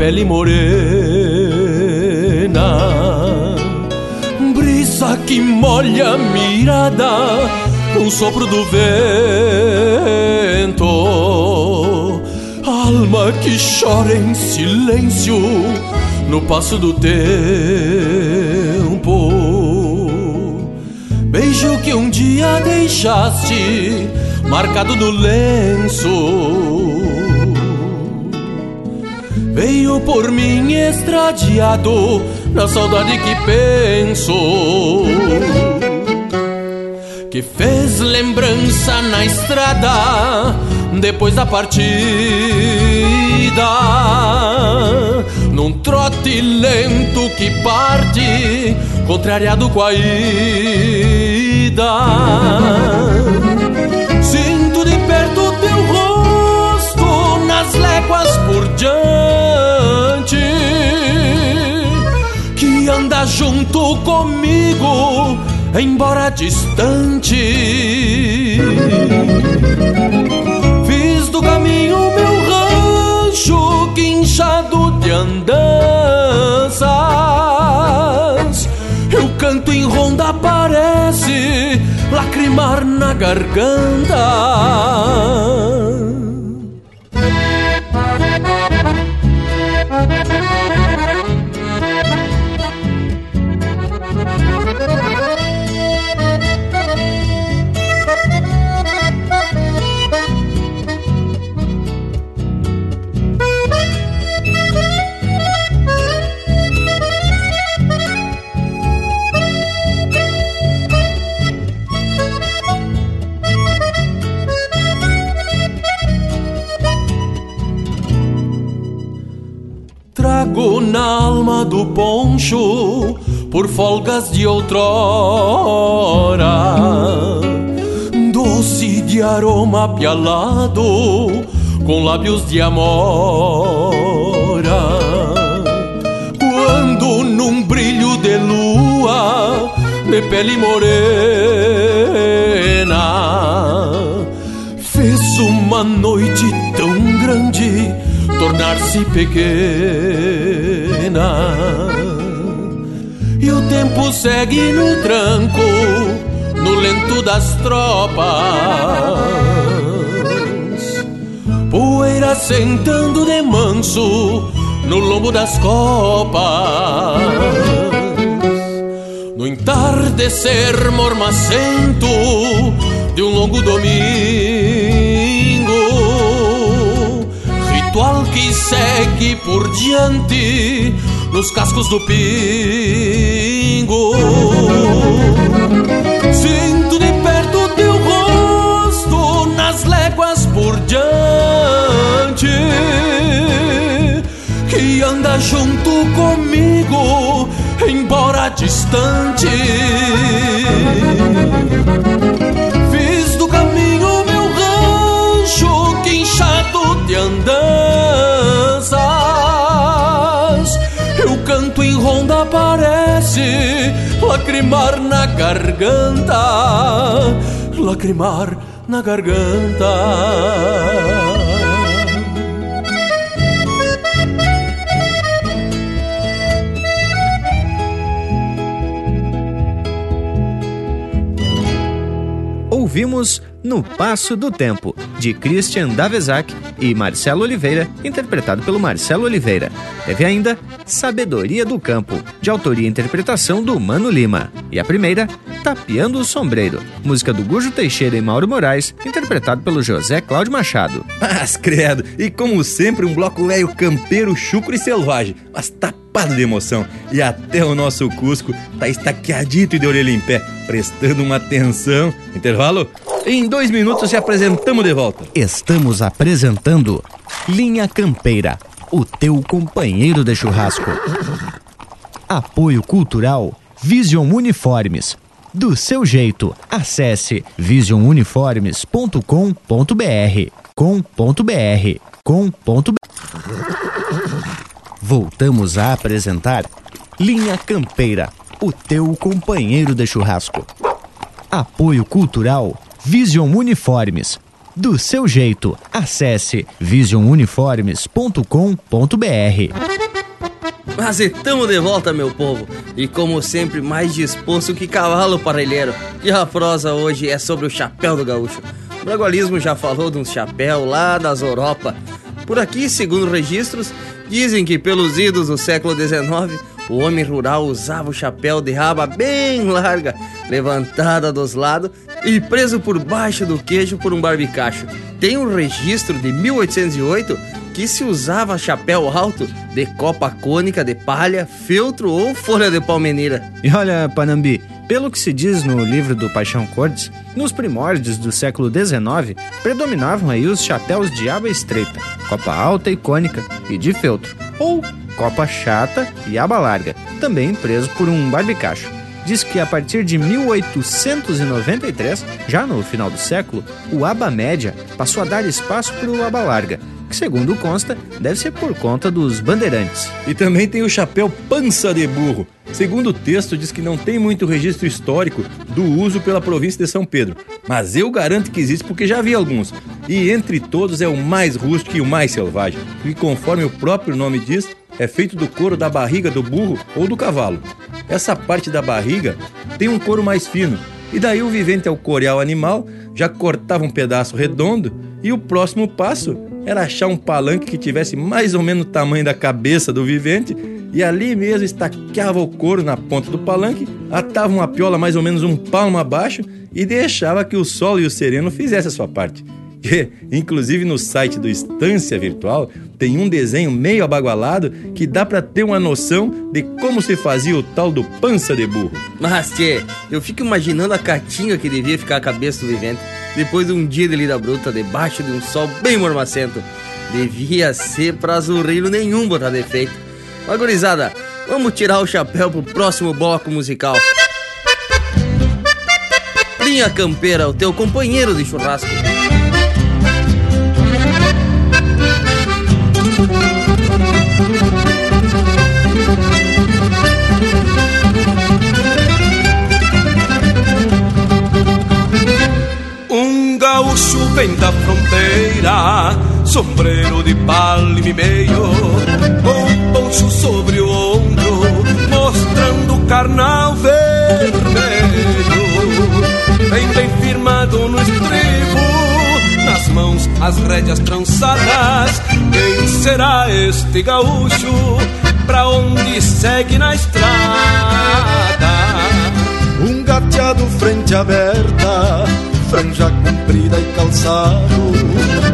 Pele morena. Brisa que molha a mirada, um sopro do vento. Alma que chora em silêncio no passo do tempo. Beijo que um dia deixaste marcado no lenço. Veio por mim estradiado na saudade que penso. que fez lembrança na estrada depois da partida. Num trote lento que parte, contrariado com a ida. Sinto de perto léguas por diante, que anda junto comigo embora distante. Fiz do caminho meu rancho guinchado de andanças. E o canto em ronda parece lacrimar na garganta. Do poncho por folgas de outrora. Doce de aroma pialado com lábios de amora. Quando num brilho de lua de pele morena Fez uma noite tornar-se pequena. E o tempo segue no tranco No lento das tropas. Poeira sentando de manso No lombo das copas. No entardecer mormacento De um longo domingo que segue por diante nos cascos do pingo. Sinto de perto teu rosto nas léguas por diante, que anda junto comigo, embora distante. Em ronda parece lacrimar na garganta Lacrimar na garganta. Ouvimos No Passo do Tempo, de Christian Davezac e Marcelo Oliveira, interpretado pelo Marcelo Oliveira. Teve ainda Sabedoria do Campo, de autoria e interpretação do Mano Lima. E a primeira, Tapeando o Sombreiro, música do Gujo Teixeira e Mauro Moraes, interpretado pelo José Cláudio Machado. Mas credo, e como sempre, um bloco velho campeiro, chucro e selvagem, mas tapado de emoção. E até o nosso Cusco tá estaqueadito e de orelha em pé, prestando uma atenção. Intervalo? Em dois minutos se apresentamos de volta. Estamos apresentando Linha Campeira, o teu companheiro de churrasco. Apoio Cultural Vision Uniformes. Do seu jeito, acesse visionuniformes.com.br com.br com.br Voltamos a apresentar Linha Campeira, o teu companheiro de churrasco. Apoio Cultural Vision Uniformes. Do seu jeito, acesse visionuniformes.com.br. Mas estamos de volta, meu povo, e como sempre, mais disposto que cavalo parelheiro. E a prosa hoje é sobre o chapéu do gaúcho. O Bragualismo já falou de um chapéu lá das Europa. Por aqui, segundo registros, dizem que pelos idos do século XIX, o homem rural usava o chapéu de raba bem larga, levantada dos lados e preso por baixo do queijo por um barbicacho. Tem um registro de 1808 que se usava chapéu alto de copa cônica de palha, feltro ou folha de palmeira. E olha, Panambi, Pelo que se diz no livro do Paixão Cordes, nos primórdios do século XIX, predominavam aí os chapéus de aba estreita, copa alta e cônica e de feltro, ou copa chata e aba larga, também preso por um barbicacho diz que a partir de 1893, já no final do século, o aba média passou a dar espaço para o aba larga, que segundo consta, deve ser por conta dos bandeirantes. E também tem o chapéu pança de burro. Segundo o texto, diz que não tem muito registro histórico do uso pela província de São Pedro, mas eu garanto que existe porque já vi alguns. E entre todos é o mais rústico e o mais selvagem, e conforme o próprio nome diz, é feito do couro da barriga do burro ou do cavalo. Essa parte da barriga tem um couro mais fino, e daí o vivente ao corear o animal já cortava um pedaço redondo e o próximo passo era achar um palanque que tivesse mais ou menos o tamanho da cabeça do vivente e ali mesmo estaqueava o couro na ponta do palanque, atava uma piola mais ou menos um palmo abaixo e deixava que o solo e o sereno fizessem a sua parte. Que, inclusive no site do Estância Virtual tem um desenho meio abagualado que dá para ter uma noção de como se fazia o tal do pança de burro. Mas, tchê, eu fico imaginando a catinga que devia ficar a cabeça do vivente depois de um dia de lida bruta debaixo de um sol bem mormacento. Devia ser pra azurrilho nenhum botar defeito. Mas, gurizada, vamos tirar o chapéu pro próximo bloco musical. Linha Campeira, o teu companheiro de churrasco. Um gaúcho vem da fronteira, sombreiro de palme meio, com poncho sobre o ombro, mostrando carnal vermelho. Vem bem firmado no estribo, nas mãos as rédeas trançadas. Será este gaúcho? Pra onde segue na estrada? Um gateado frente aberta, franja comprida e calçado.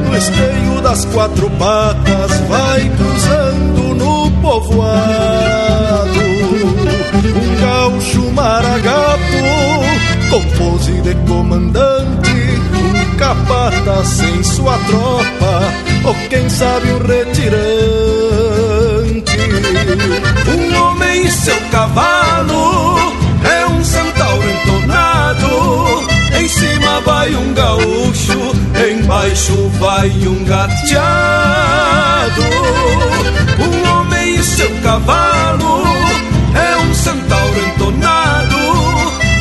No esteio das quatro patas, vai cruzando no povoado. Um gaúcho maragato, com pose de comandante. Um capata sem sua tropa, ou quem sabe um retirante. Um homem e seu cavalo é um centauro entonado. Em cima vai um gaúcho, embaixo vai um gateado. Um homem e seu cavalo é um centauro entonado.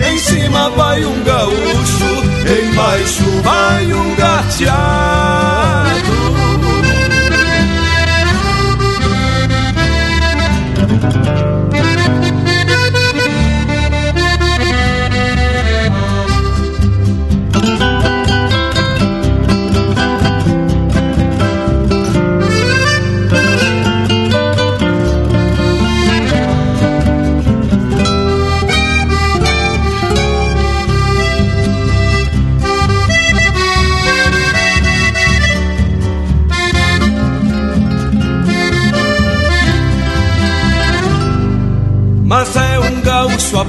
Em cima vai um gaúcho, embaixo vai um gateado.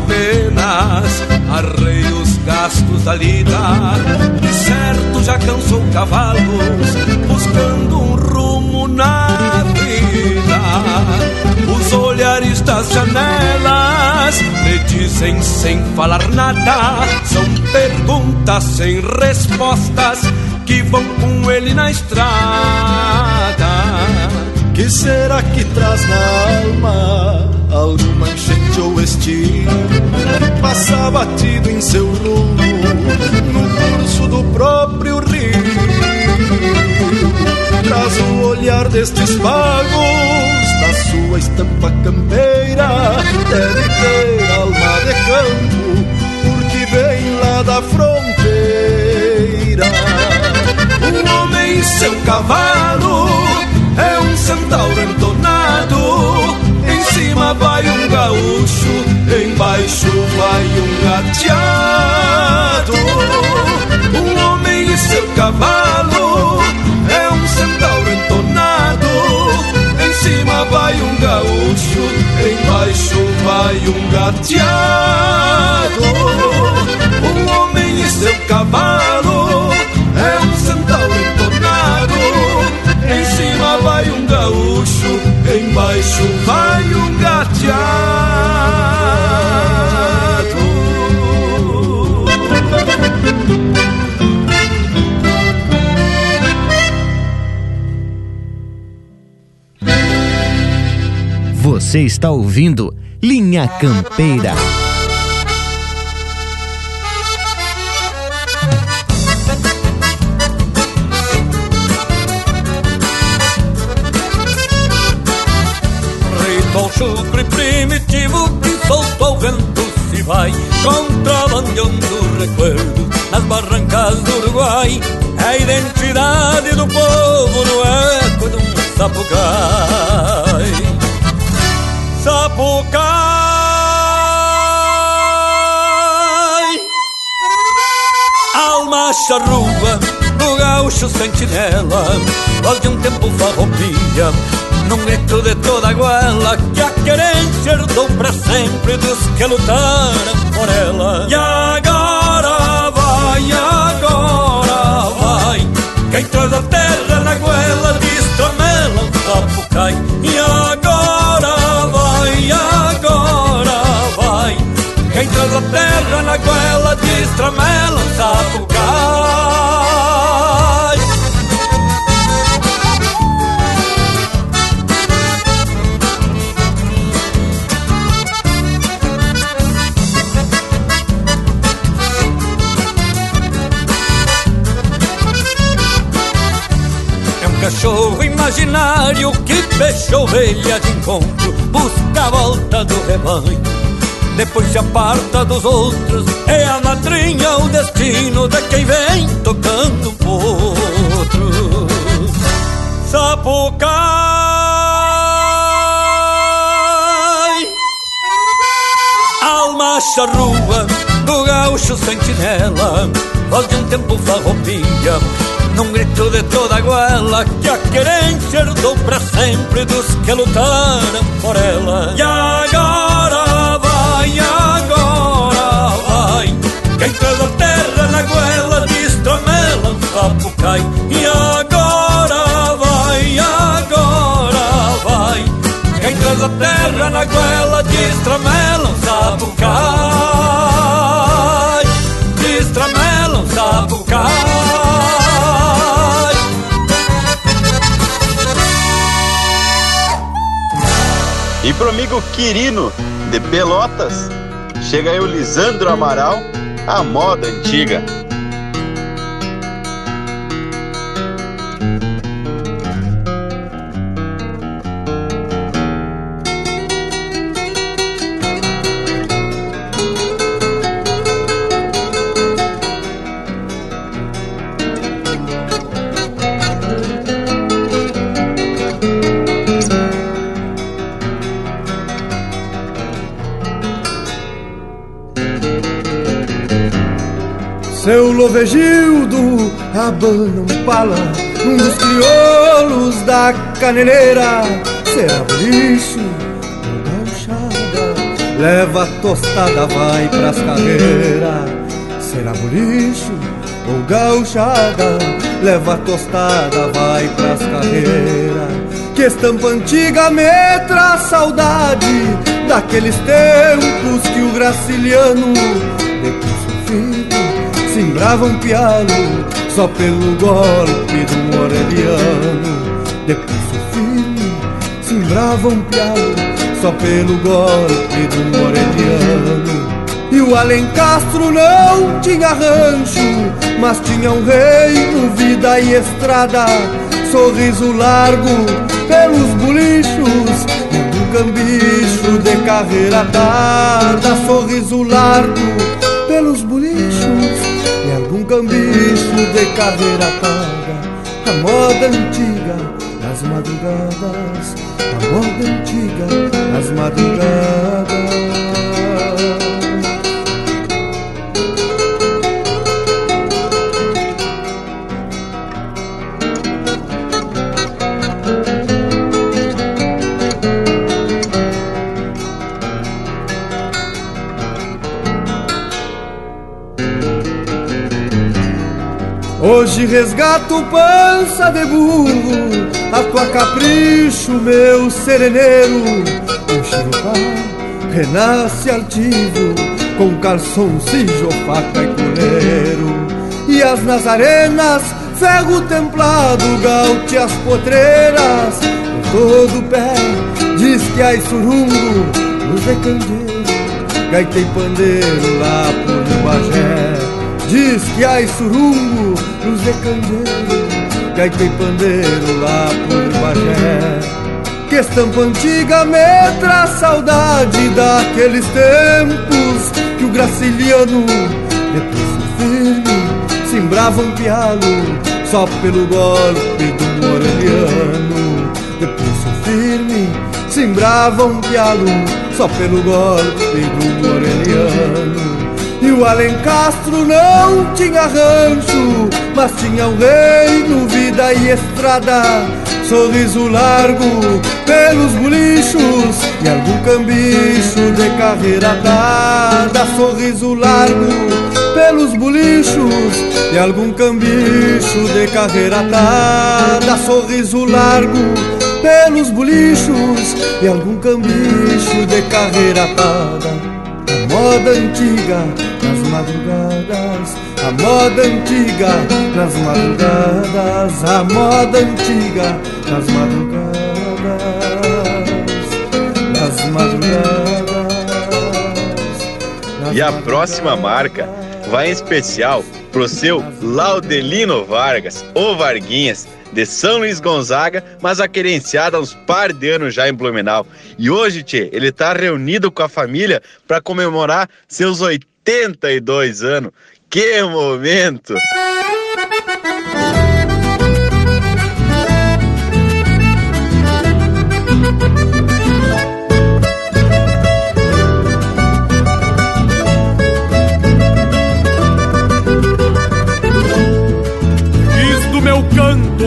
Apenas. Arrei os gastos da lida, de certo já cansou cavalos, buscando um rumo na vida. Os olhares das janelas me dizem sem falar nada, são perguntas sem respostas que vão com ele na estrada. Que será que traz na alma alguma enchente ou estio? Passa batido em seu rumo, no curso do próprio rio. Traz o olhar destes pagos, na sua estampa campeira. Deve ter alma de campo, porque vem lá da fronteira. Um homem e seu cavalo é um centauro entonado. Cima vai um gaúcho, embaixo vai um gateado. Um homem e seu cavalo é um centauro entonado. Em cima vai um gaúcho, embaixo vai um gateado. seu cavalo embaixo vai um gateado. Você está ouvindo Linha Campeira. Chucro e primitivo que soltou ao vento se vai Contrabandeando recuerdo nas barrancas do Uruguai. A identidade do povo no eco de um sapucai. Sapucai! Alma charrua do gaúcho sentinela Voz de um tempo farroupilha num grito de toda a goela Que a querência herdou pra sempre dos que lutaram por ela E agora vai, agora vai Quem traz a terra na goela destramela um sapo cai E agora vai, agora vai Quem traz a terra na goela destramela um sapo cai imaginário que fechou ovelha de encontro, busca a volta do rebanho. Depois se aparta dos outros, é a madrinha o destino de quem vem tocando potro. Sapucai, alma charrua do gaúcho sentinela, voz de um tempo farroupilha num grito de toda a goela que a querência herdou para sempre dos que lutaram por ela. E agora vai, agora vai, quem traz a terra na goela destramela um sapo cai. E agora vai, agora vai, quem traz a terra na goela destramela pro amigo Quirino, de Pelotas, chega aí o Lisandro Amaral, a moda antiga. Seu Lovegildo abana um pala Um dos crioulos da caneleira. Será bolicho ou gauchada Leva a tostada, vai pras carreiras. Será bolicho ou gauchada? Leva a tostada, vai pras carreiras. Que estampa antiga me traz saudade Daqueles tempos que o graciliano Depois o filho Simbrava um só pelo golpe do moreliano. Depois o filho simbrava um só pelo golpe do moreliano. E o Alencastro não tinha rancho, mas tinha um reino, vida e estrada. Sorriso largo pelos bolichos e um cambicho de carreira tarda. Sorriso largo pelos bolichos cambicho de carreira paga, a moda antiga das madrugadas, a moda antiga das madrugadas. Hoje resgato pança de burro, a tua capricho, meu sereneiro. O chirupá renasce altivo, com calçoncillo, faca e coleiro. E as nazarenas, ferro templado, gaute as potreiras, por todo pé, diz que há surungo, luz de candeeiro, gaita e pandeiro lá por Bagé. Diz que há surungo, luz de candeeiro, gaita e pandeiro lá por Bagé. Que estampa antiga me traz saudade daqueles tempos que o graciliano, depois firme, simbrava um pialo só pelo golpe do moreliano. Depois firme, simbrava um pialo só pelo golpe do moreliano. E o Alencastro não tinha rancho, mas tinha um reino, vida e estrada. Sorriso largo pelos bolichos e algum cambicho de carreira dada. Sorriso largo pelos bolichos e algum cambicho de carreira dada. Sorriso largo pelos bolichos e algum cambicho de carreira atada. Moda antiga nas madrugadas, a moda antiga nas madrugadas, a moda antiga nas madrugadas, nas madrugadas. E a próxima marca vai em especial pro seu Laudelino Vargas, ou Varguinhas, de São Luís Gonzaga, mas a querenciada há uns par de anos já em Blumenau. E hoje, Tchê, ele tá reunido com a família para comemorar seus 82 anos. Que momento!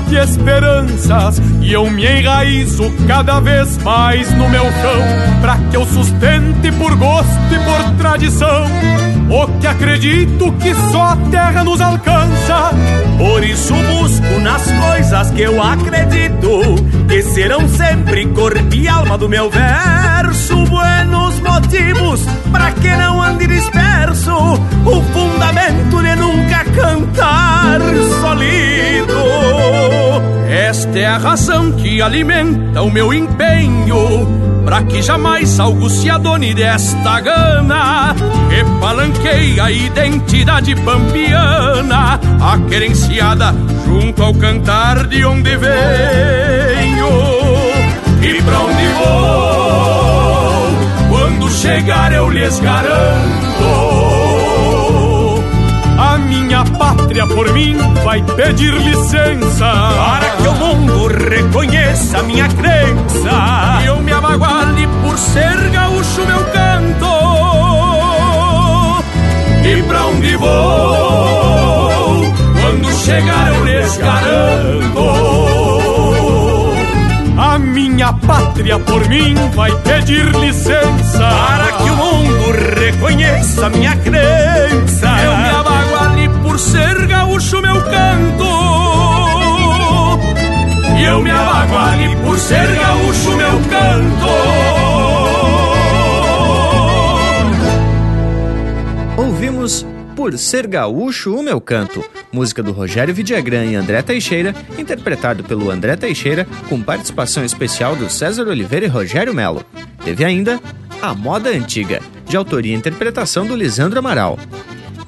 de esperanças E eu me enraizo cada vez mais no meu chão Pra que eu sustente por gosto e por tradição O que acredito que só a terra nos alcança. Por isso busco nas coisas que eu acredito Que serão sempre corpo e alma do meu verso Buenos motivos pra que não ande disperso. O fundamento de nunca cantar solido. Esta é a razão que alimenta o meu empenho Pra que jamais algo se adone desta gana. Que palanqueia a identidade pampiana A querenciada junto ao cantar de onde venho. E pra onde vou chegar eu lhes garanto. A minha pátria por mim vai pedir licença para que o mundo reconheça minha crença e eu me abaguale por ser gaúcho meu canto. E pra onde vou? Quando chegar eu lhes garanto minha pátria por mim vai pedir licença para que o mundo reconheça minha crença. Eu me abago ali por ser gaúcho meu canto. E eu me abago ali por ser gaúcho meu canto. Por Ser Gaúcho o Meu Canto, música do Rogério Vidagrã e André Teixeira, interpretado pelo André Teixeira, com participação especial do César Oliveira e Rogério Melo. Teve ainda A Moda Antiga, de autoria e interpretação do Lisandro Amaral.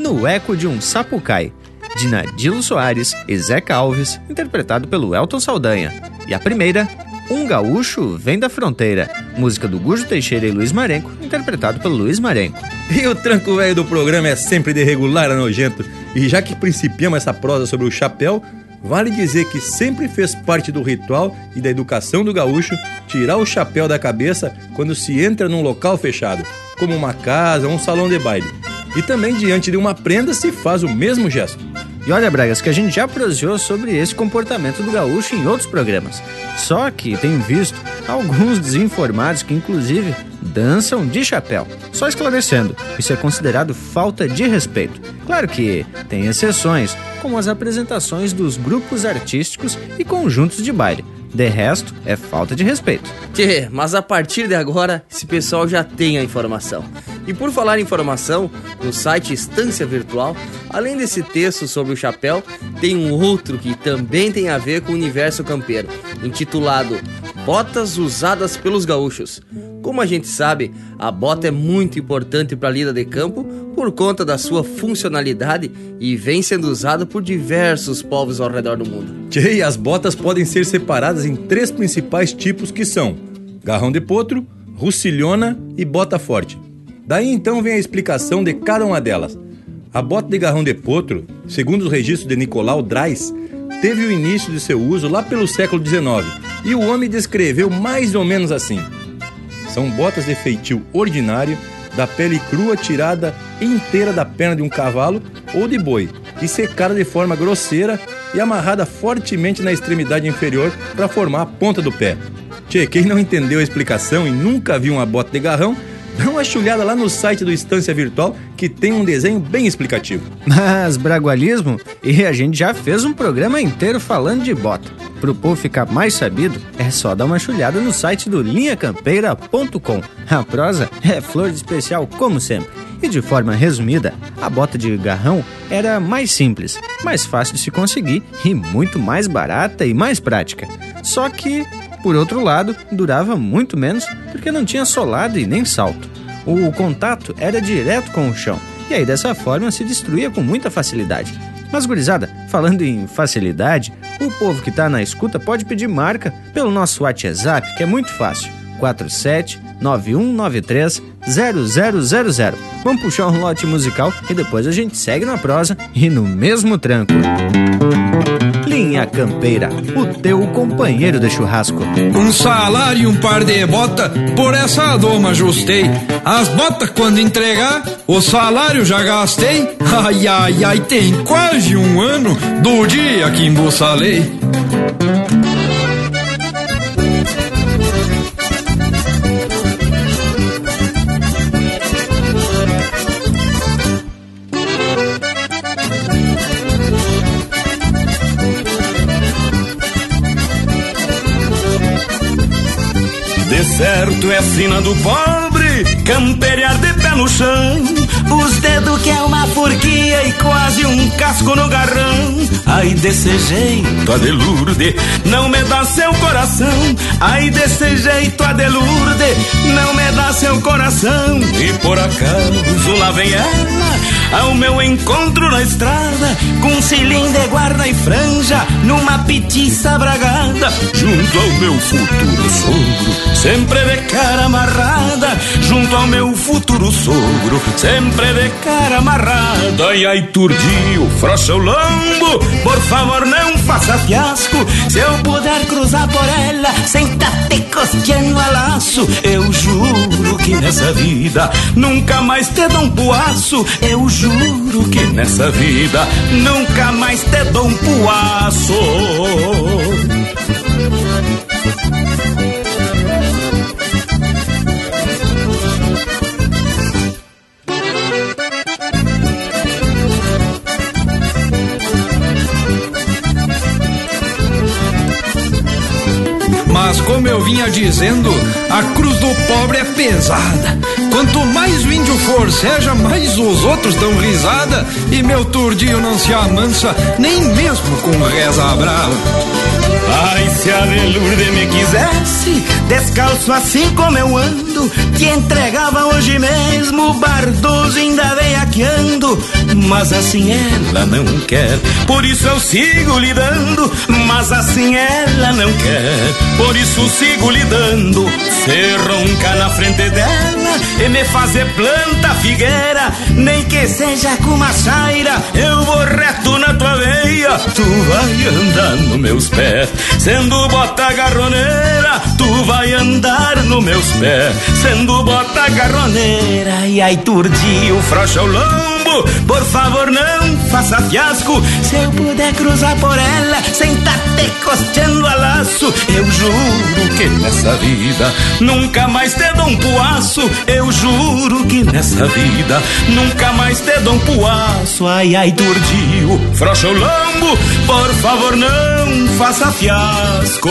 No Eco de um Sapucai, de Nadilo Soares e Zeca Alves, interpretado pelo Elton Saldanha. E a primeira, um Gaúcho Vem da Fronteira, música do Gujo Teixeira e Luiz Marenco, interpretado pelo Luiz Marenco. E o tranco velho do programa é sempre de regular a nojento, e já que principiamos essa prosa sobre o chapéu, vale dizer que sempre fez parte do ritual e da educação do gaúcho tirar o chapéu da cabeça quando se entra num local fechado, como uma casa ou um salão de baile. E também diante de uma prenda se faz o mesmo gesto. E olha, Bragas, que a gente já proseou sobre esse comportamento do gaúcho em outros programas. Só que tenho visto alguns desinformados que, inclusive, dançam de chapéu. Só esclarecendo, isso é considerado falta de respeito. Claro que tem exceções, como as apresentações dos grupos artísticos e conjuntos de baile. De resto, é falta de respeito. Tchê, mas a partir de agora, esse pessoal já tem a informação. E por falar em informação, no site Estância Virtual, além desse texto sobre o chapéu, tem um outro que também tem a ver com o universo campeiro, intitulado Botas usadas pelos gaúchos. Como a gente sabe, a bota é muito importante para a lida de campo por conta da sua funcionalidade e vem sendo usada por diversos povos ao redor do mundo. Tchê, as botas podem ser separadas em três principais tipos que são garrão de potro, rucilhona e bota forte. Daí então vem a explicação de cada uma delas. A bota de garrão de potro, segundo os registros de Nicolau Drais, teve o início de seu uso lá pelo século XIX e o homem descreveu mais ou menos assim: são botas de feitio ordinário, da pele crua tirada inteira da perna de um cavalo ou de boi e secada de forma grosseira e amarrada fortemente na extremidade inferior para formar a ponta do pé. Tchê, quem não entendeu a explicação e nunca viu uma bota de garrão, Dá uma chulhada lá no site do Estância Virtual que tem um desenho bem explicativo. Mas bragualismo? E a gente já fez um programa inteiro falando de bota. Pro povo ficar mais sabido, é só dar uma chulhada no site do linhacampeira.com. A prosa é flor de especial como sempre. E de forma resumida, a bota de garrão era mais simples, mais fácil de se conseguir e muito mais barata e mais prática. Só que por outro lado, durava muito menos porque não tinha solado e nem salto. O contato era direto com o chão, e aí dessa forma se destruía com muita facilidade. Mas, gurizada, falando em facilidade, o povo que está na escuta pode pedir marca pelo nosso WhatsApp, que é muito fácil. 47 9193 0000. Vamos puxar um lote musical e depois a gente segue na prosa e no mesmo tranco. Linha Campeira, o teu companheiro de churrasco. Um salário e um par de bota, por essa doma ajustei. As botas quando entregar, o salário já gastei. Ai, ai, ai, tem quase um ano do dia que embussalei. Certo é sina do pobre, camperiar de pé no chão. os dedos que é uma forquia e quase um casco no garrão. Ai, desse jeito, a de Lourdes, não me dá seu coração. Ai, desse jeito, a de Lourdes, não me dá seu coração. E por acaso lá vem ela ao meu encontro na estrada, com cilindro guarda e franja, numa petiça bragada, junto ao meu futuro sogro, sempre de cara amarrada, junto ao meu futuro sogro, sempre de cara amarrada. Ai, ai, turdio, frocha o lombo, por favor não faça fiasco, se eu puder cruzar por ela, sem tate costeando a laço, eu juro que nessa vida nunca mais te dou um puaço, eu juro que nessa vida nunca mais te dou um puaço. Mas como eu vinha dizendo, a cruz do pobre é pesada. Quanto mais o índio for, seja mais os outros dão risada. E meu turdinho não se amansa, nem mesmo com reza brava. Ai, se a Lourdes me quisesse, descalço assim como eu ando, te entregava hoje mesmo bardoso ainda veiaqueando. Mas assim ela não quer, por isso eu sigo lhe dando. Mas assim ela não quer, por isso sigo lhe dando. Se ronca na frente dela e me fazer planta figueira, nem que seja com uma chaira, eu vou reto na tua veia. Tu vai andar nos meus pés, sendo bota garroneira, tu vai andar nos meus pés, sendo bota garroneira. E aí, turdio, frouxa o lombo, por favor não faça fiasco. Se eu puder cruzar por ela, sem tá te costeando a laço, eu juro que nessa vida nunca mais te dou um puaço. Eu juro que nessa vida nunca mais te dou um puaço. Ai, ai, turdio, frouxa o lombo, por favor não faça fiasco.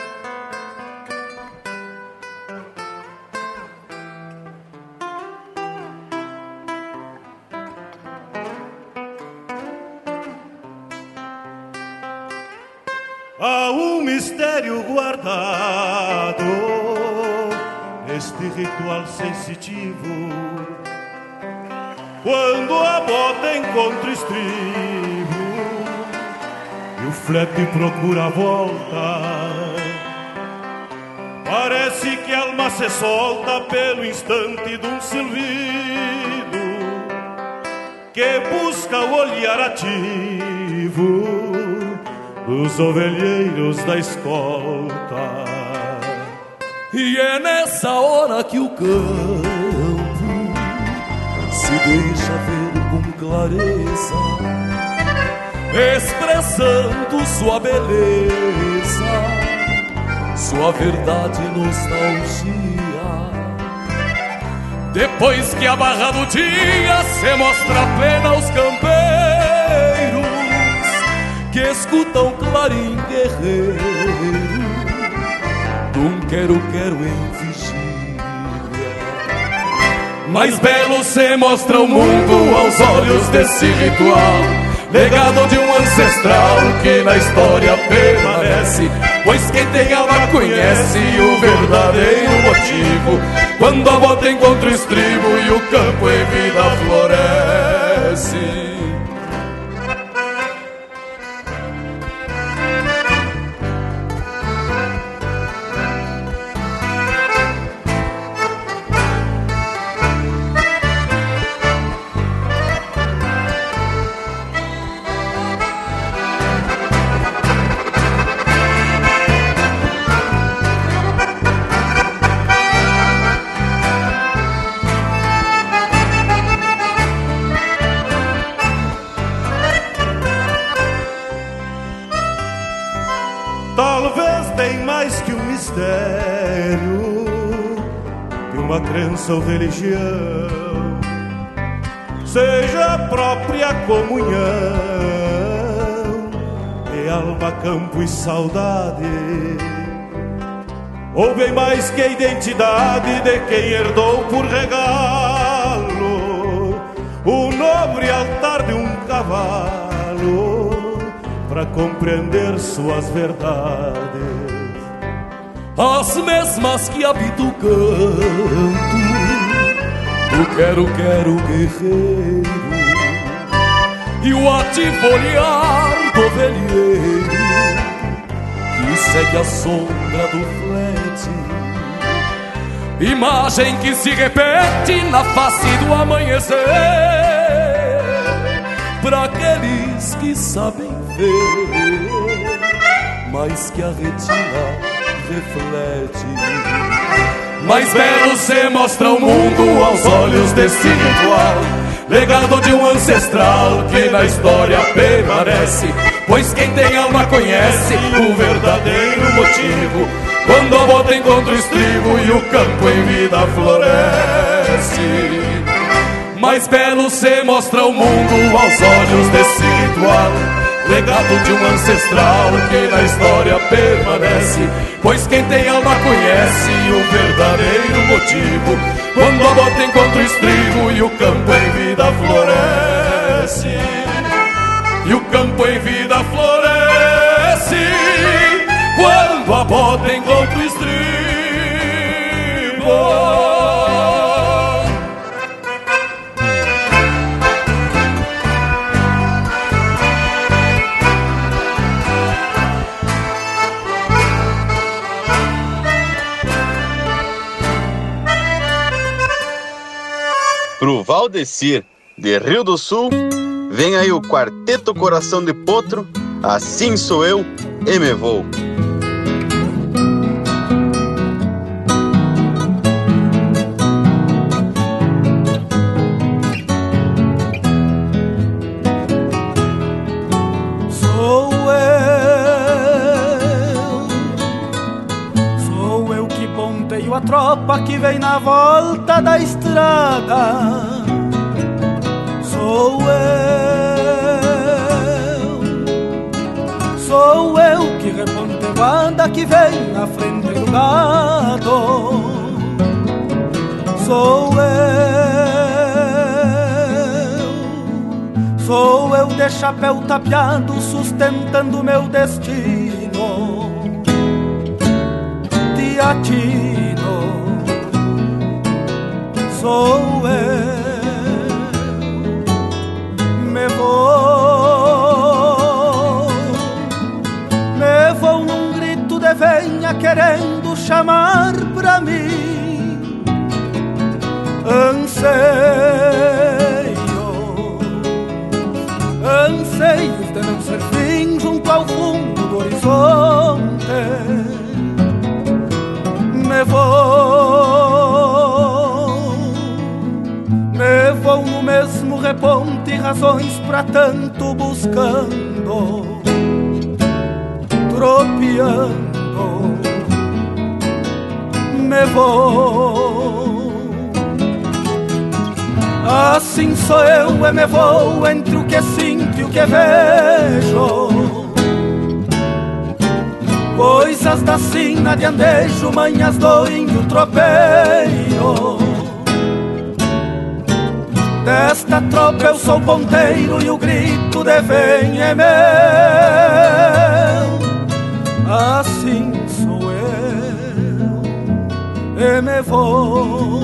E o flete procura a volta, parece que a alma se solta pelo instante de um silbido que busca o olhar ativo dos ovelheiros da escolta. E é nessa hora que o campo se deixa ver com clareza, expressando sua beleza, sua verdade e nostalgia. Depois que a barra do dia se mostra plena aos campeiros que escutam clarim guerreiro Dum quero-quero em Mais belo se mostra o mundo aos olhos desse ritual Legado de um ancestral que na história permanece Pois quem tem alma conhece o verdadeiro motivo. Quando a bota encontra o estribo e o campo em vida floresce ou religião. seja a própria comunhão de alma, campo e saudade. Ou bem mais que a identidade de quem herdou por regalo o nobre altar de um cavalo para compreender suas verdades as mesmas que habita o canto do quero, quero guerreiro e o ativo olhar do velheiro que segue a sombra do flete. Imagem que se repete na face do amanhecer para aqueles que sabem ver, mais que a retina reflete. Mais belo se mostra o mundo aos olhos desse ritual, legado de um ancestral que na história permanece. Pois quem tem alma conhece o verdadeiro motivo. Quando a bota encontra o estribo e o campo em vida floresce. Mais belo se mostra o mundo aos olhos desse ritual legado de um ancestral que na história permanece. Pois quem tem alma conhece o verdadeiro motivo. Quando a bota encontra o estribo e o campo em vida floresce. E o campo em vida floresce. Quando a bota encontra o estribo. Valdecir, de Rio do Sul, vem aí o Quarteto Coração de Potro, Assim Sou Eu e Me Vou. Sou eu, que ponteio a tropa que vem na volta da estrada. Sou eu, sou eu que reponteo a anda que vem na frente do gado. Sou eu, sou eu de chapéu tapeado sustentando meu destino. Teatino, sou eu, me vou, num grito de venha querendo chamar pra mim. Anseio, anseios de não ser fim junto ao fundo do horizonte. Me vou, me vou no mesmo reponte, razões pra tanto buscando, tropeando. Me vou. Assim sou eu e me vou entre o que sinto e o que vejo. Coisas da sina de andejo, manhas do índio tropeiro. Desta tropa eu sou ponteiro e o grito de vem é meu. Assim sou eu e me vou.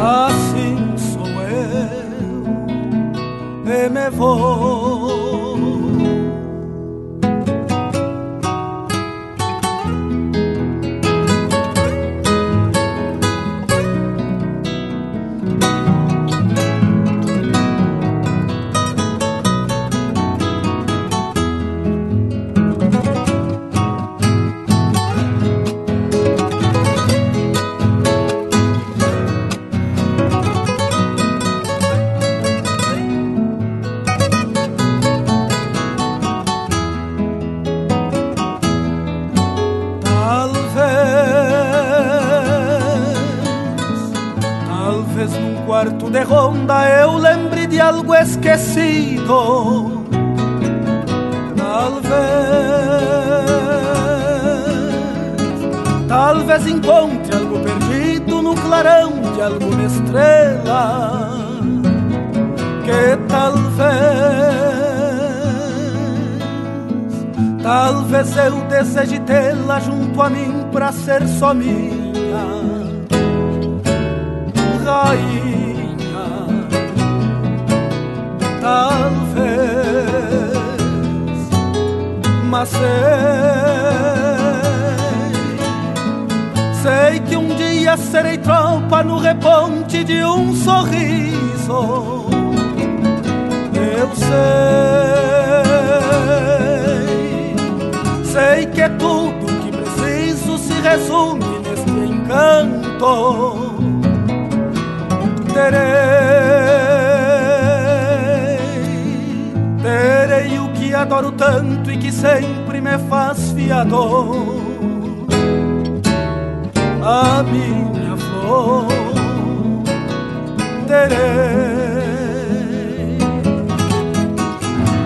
Assim sou eu e me vou. Ronda eu lembre de algo esquecido. Talvez, talvez encontre algo perdido no clarão de alguma estrela. Que talvez Talvez eu deseje tê-la junto a mim pra ser só minha reponte de um sorriso. Eu sei sei que é tudo que preciso se resume neste encanto. Terei, terei o que adoro tanto e que sempre me faz fiador. A minha flor,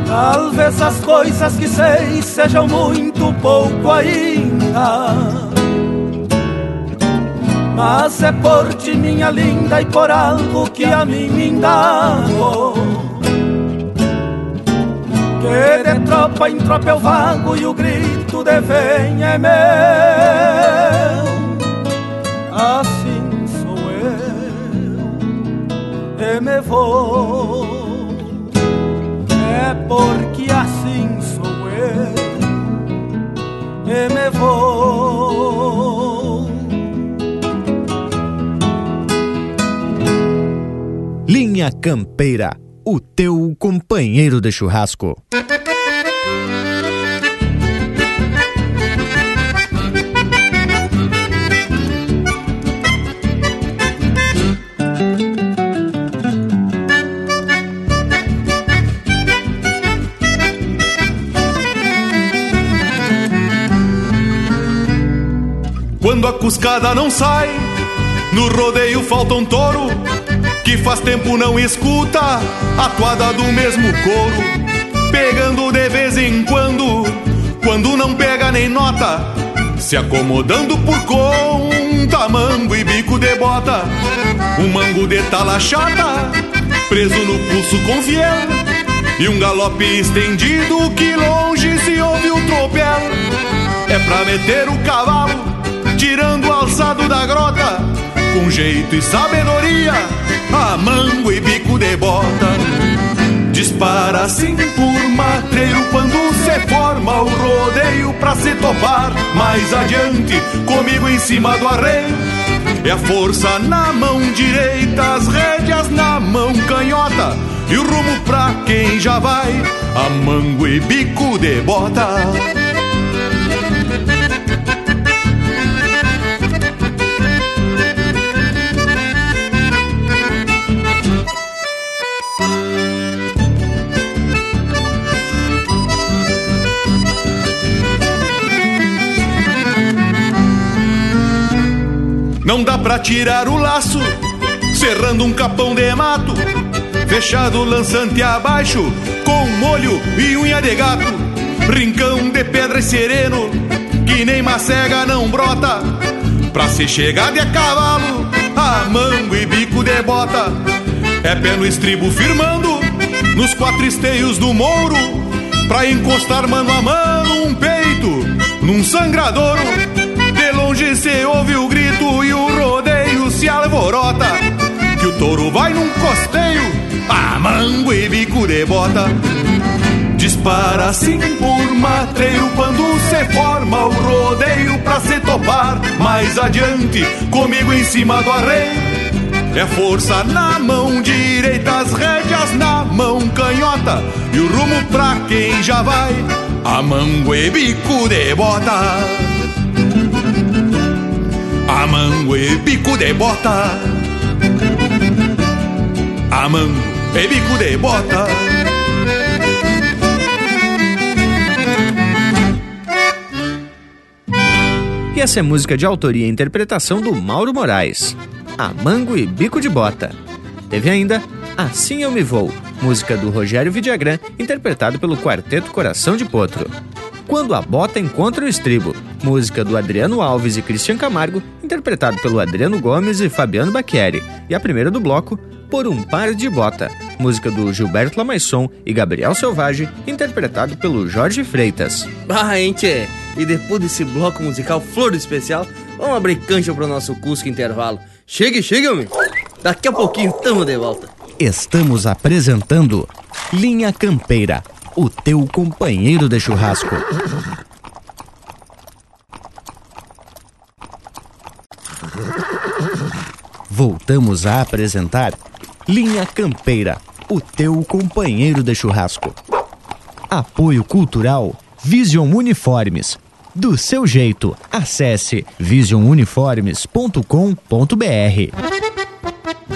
Talvez as coisas que sei sejam muito pouco ainda. Mas é por ti, minha linda, e por algo que a mim me indago. Que de tropa em tropa eu vago e o grito de vem é meu. Assim e me vou é porque assim sou eu e me vou. Linha Campeira, o teu companheiro de churrasco. Cuscada não sai, no rodeio falta um touro que faz tempo não escuta a toada do mesmo couro, pegando de vez em quando, quando não pega nem nota, se acomodando por conta, mango e bico de bota, um mango de tala chata, preso no pulso com fiel, e um galope estendido que longe se ouve o tropel, é pra meter o cavalo tirando o alçado da grota, com jeito e sabedoria, a mango e bico de bota. Dispara assim por matreiro quando se forma o rodeio pra se topar mais adiante, comigo em cima do arreio. É a força na mão direita, as rédeas na mão canhota, e o rumo pra quem já vai, a mango e bico de bota. Não dá pra tirar o laço, cerrando um capão de mato, fechado lançante abaixo, com molho e unha de gato, rincão de pedra e sereno, que nem macega não brota, pra se chegar de a cavalo, a mango e bico de bota, é pé no estribo firmando, nos quatro esteios do mouro, pra encostar mano a mano um peito, num sangradouro. Longe se ouve o grito e o rodeio se alvorota. Que o touro vai num costeio, a mango e bico de bota. Dispara assim por matreiro quando se forma o rodeio pra se topar mais adiante, comigo em cima do arreio. É força na mão direita, as rédeas na mão canhota E o rumo pra quem já vai, a mango e bico de bota a mango e bico de bota. A mango e bico de bota. E essa é música de autoria e interpretação do Mauro Moraes. A Mango e Bico de Bota. Teve ainda Assim Eu Me Vou, música do Rogério Vidagrã, interpretado pelo Quarteto Coração de Potro. Quando a Bota Encontra o Estribo, música do Adriano Alves e Cristian Camargo, interpretado pelo Adriano Gomes e Fabiano Bacchieri. E a primeira do bloco, Por um Par de Bota, música do Gilberto Lamaisson e Gabriel Selvagem, interpretado pelo Jorge Freitas. Ah, hein, tchê? E depois desse bloco musical flor especial, vamos abrir cancha pro nosso Cusco intervalo. Chegue, chegue, homem! Daqui a pouquinho tamo de volta. Estamos apresentando Linha Campeira, o teu companheiro de churrasco. Voltamos a apresentar Linha Campeira, o teu companheiro de churrasco. Apoio Cultural Vision Uniformes. Do seu jeito, acesse visionuniformes.com.br.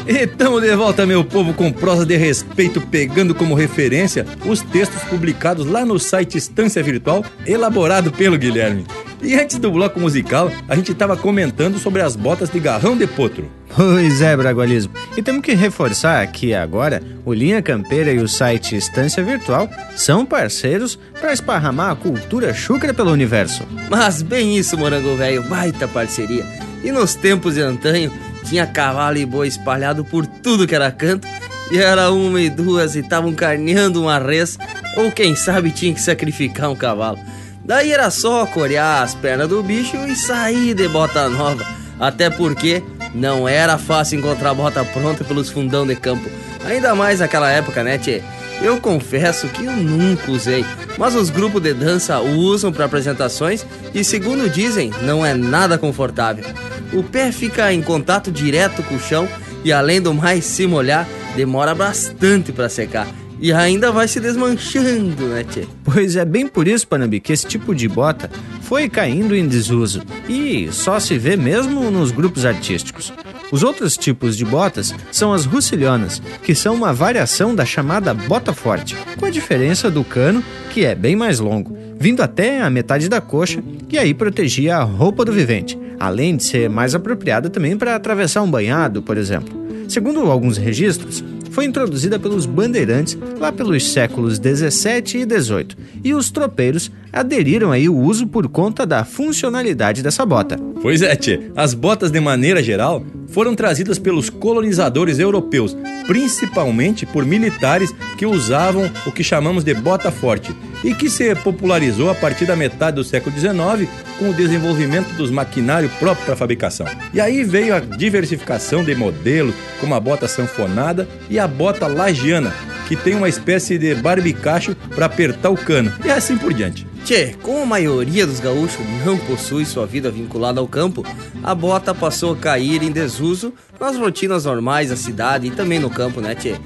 Estamos de volta, meu povo, com prosa de respeito, pegando como referência os textos publicados lá no site Estância Virtual, elaborado pelo Guilherme. E antes do bloco musical, a gente estava comentando sobre as botas de garrão de potro. Pois é, Bragualismo. E temos que reforçar que agora o Linha Campeira e o site Estância Virtual são parceiros para esparramar a cultura chucra pelo universo. Mas bem isso, morango velho, baita parceria. E nos tempos de antanho, tinha cavalo e boi espalhado por tudo que era canto, e era uma e duas e estavam carneando uma res, ou quem sabe tinha que sacrificar um cavalo. Daí era só corear as pernas do bicho e sair de bota nova, até porque não era fácil encontrar bota pronta pelos fundão de campo, ainda mais naquela época, né, tchê? Eu confesso que eu nunca usei, mas os grupos de dança usam para apresentações e, segundo dizem, não é nada confortável. O pé fica em contato direto com o chão e, além do mais, se molhar, demora bastante para secar. E ainda vai se desmanchando, né, tchê? Pois é bem por isso, Panambi, que esse tipo de bota foi caindo em desuso e só se vê mesmo nos grupos artísticos. Os outros tipos de botas são as russilhonas, que são uma variação da chamada bota forte, com a diferença do cano, que é bem mais longo, vindo até a metade da coxa e aí protegia a roupa do vivente, além de ser mais apropriada também para atravessar um banhado, por exemplo. Segundo alguns registros, foi introduzida pelos bandeirantes lá pelos séculos 17 e 18, e os tropeiros aderiram aí o uso por conta da funcionalidade dessa bota. Pois é, tchê. As botas, de maneira geral, foram trazidas pelos colonizadores europeus, principalmente por militares que usavam o que chamamos de bota forte, e que se popularizou a partir da metade do século XIX com o desenvolvimento dos maquinários próprios para fabricação. E aí veio a diversificação de modelos, como a bota sanfonada e a bota lagiana, que tem uma espécie de barbicacho para apertar o cano, e assim por diante. Tchê, como a maioria dos gaúchos não possui sua vida vinculada ao campo, a bota passou a cair em desuso nas rotinas normais da cidade e também no campo, né, Tchê?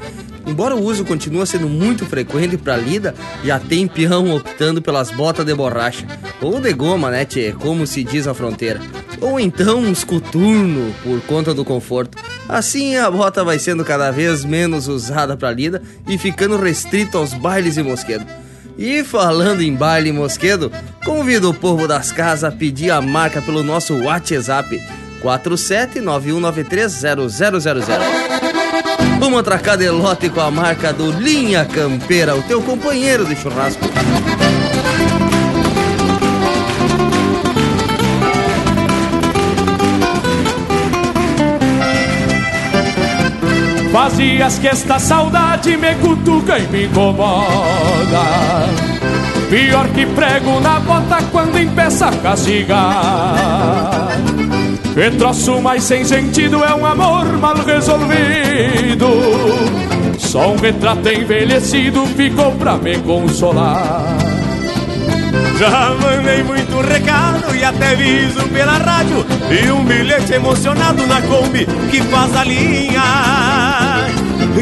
Embora o uso continue sendo muito frequente para lida, já tem peão optando pelas botas de borracha, ou de goma, né, tchê, como se diz na fronteira. Ou então uns coturno, por conta do conforto. Assim a bota vai sendo cada vez menos usada para lida e ficando restrito aos bailes e mosquedo. E falando em baile e mosquedo, convido o povo das casas a pedir a marca pelo nosso WhatsApp 4791930000. Vamos atracar de lote com a marca do Linha Campeira, o teu companheiro de churrasco. Fazias que esta saudade me cutuca e me incomoda. Pior que prego na bota quando empeça a castigar. Que troço mais sem sentido é um amor mal resolvido. Só um retrato envelhecido ficou pra me consolar. Já mandei muito recado e até viso pela rádio E um bilhete emocionado na Kombi que faz a linha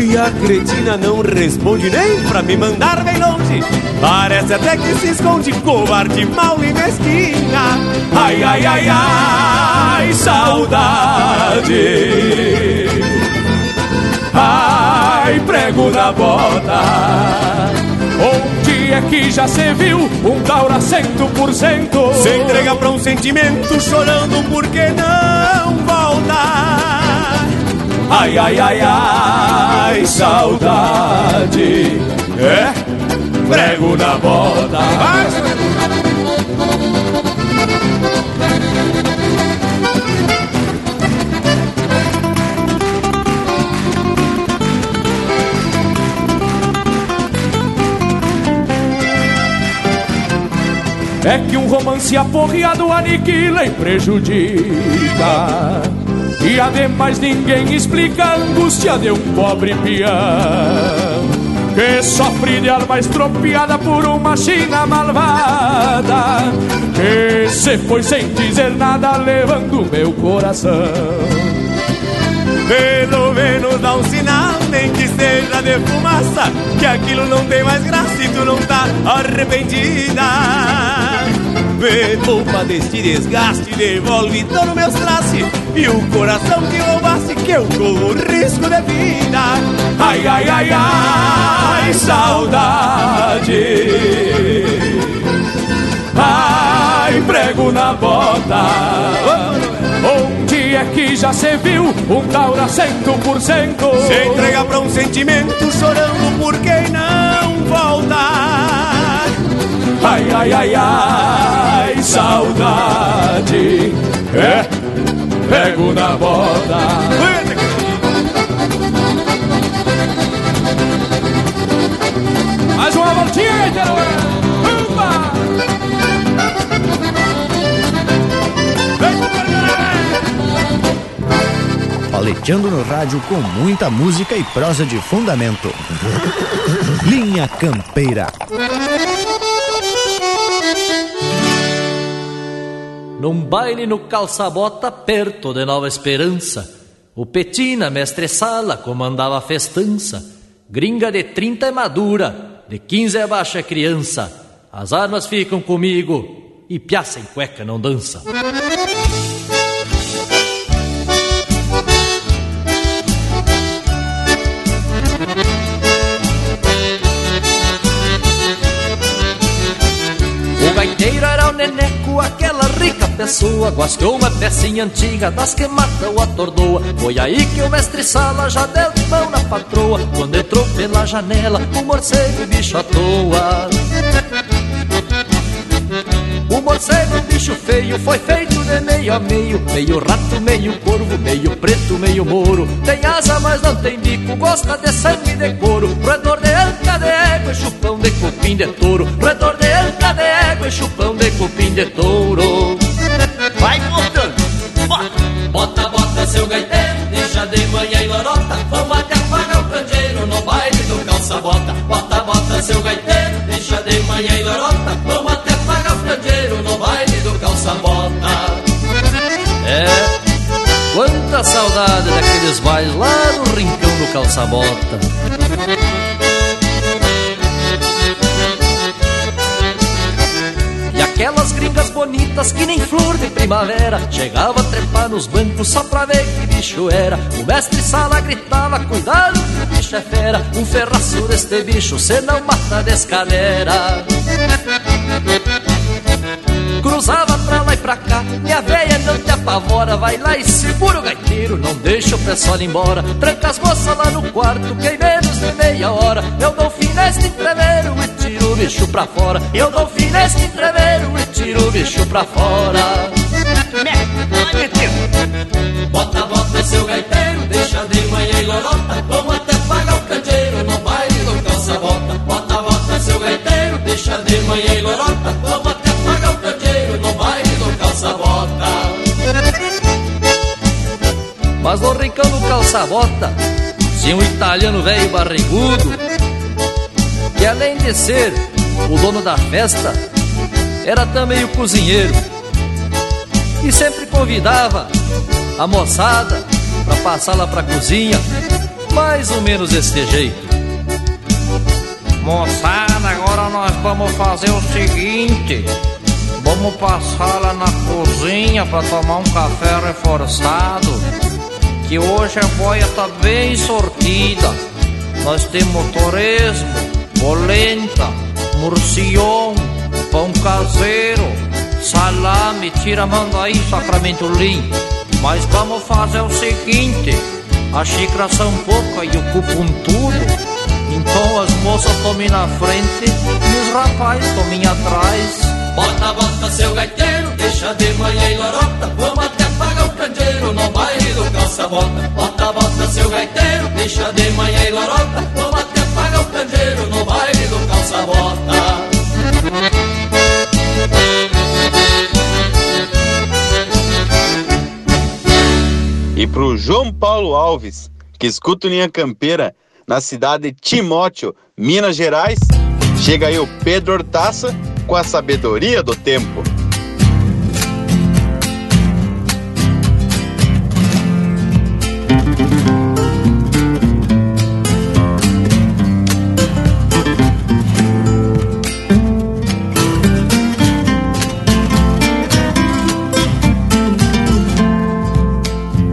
E a cretina não responde nem pra me mandar bem longe. Parece até que se esconde covarde, mal e mesquinha. Ai, ai, ai, ai, saudade. Ai, prego na bota. Onde é que já se viu um taura cento por cento? Se entrega pra um sentimento chorando porque não volta Ai, ai, ai, ai, saudade. É, prego na bota. É que um romance aporreado aniquila e prejudica. E ademais ninguém explica a angústia de um pobre peão Que sofre de alma estropiada por uma china malvada Que se foi sem dizer nada levando meu coração pelo menos dá um sinal, nem que seja de fumaça, que aquilo não tem mais graça e tu não tá arrependida. Poupa deste desgaste, devolve todo meus traços e o coração que roubasse que eu corro risco de vida. Ai, ai, ai, ai, saudade. Ai, prego na bota. Onde é que já se viu um taura cento por cento? Se entrega pra um sentimento chorando por quem não volta. Ai, ai, ai, ai, saudade. É, pego na bota. Mais uma voltinha, gaiteiro! Paleteando no rádio com muita música e prosa de fundamento. Linha Campeira. Num baile no calça-bota, perto de Nova Esperança, o Petina, mestre sala, comandava a festança. Gringa de 30 é madura, de 15 é baixa criança. As armas ficam comigo e piaça em cueca não dança. Aquela rica pessoa Guascou uma pecinha antiga das que mata ou atordoa Foi aí que o mestre Sala já deu de mão na patroa Quando entrou pela janela, o morcego bicho à toa o morcego, bicho feio, foi feito de meio a meio. Meio rato, meio corvo, meio preto, meio moro. Tem asa, mas não tem bico, gosta de sangue de couro. Roedor de anca de égua chupão de cupim de touro. Roedor de anca de égua chupão de cupim de touro quanta saudade daqueles bailes lá no rincão do calça-bota. E aquelas gringas bonitas que nem flor de primavera Chegava a trepar nos bancos só pra ver que bicho era. O mestre sala gritava, cuidado que o bicho é fera Um ferraço deste bicho, cê não mata de escalera Cruzava pra lá e pra cá, minha véia não te apavora. Vai lá e segura o gaiteiro, não deixa o pessoal ir embora. Tranca as moças lá no quarto, que em menos de meia hora. Eu dou fim neste entreveiro e tiro o bicho pra fora. Eu dou fim neste entreveiro e tiro o bicho pra fora. Bota, bota seu gaiteiro, deixa de manhã e lorota. Vamos até pagar o candeeiro no baile do calça-bota. Bota, bota seu gaiteiro, deixa de manhã e lorota. Vamos até baile do calça-bota Mas no rincão do calça-bota Tinha um italiano velho barrigudo Que além de ser o dono da festa Era também o cozinheiro. E sempre convidava a moçada Pra passar lá pra cozinha Mais ou menos desse jeito. Moçada, agora nós vamos fazer o seguinte: vamos passar lá na cozinha para tomar um café reforçado. Que hoje a boia tá bem sortida. Nós temos torresmo, polenta, murcião, pão caseiro, salame, tiramandaí, sacramento lim. Mas vamos fazer o seguinte: a xícara são pouca e ocupam tudo. Então as moças tomem na frente e os rapazes tomem atrás. Bota, bota seu gaiteiro, deixa de manhã e lorota, vamos até pagar o candeeiro no baile do calça-bota. Bota, bota seu gaiteiro, deixa de manhã e lorota, vamos até pagar o candeeiro no baile do calça-bota. E pro João Paulo Alves, que escuta o Linha Campeira na cidade de Timóteo, Minas Gerais, chega aí o Pedro Hortaça com a sabedoria do tempo.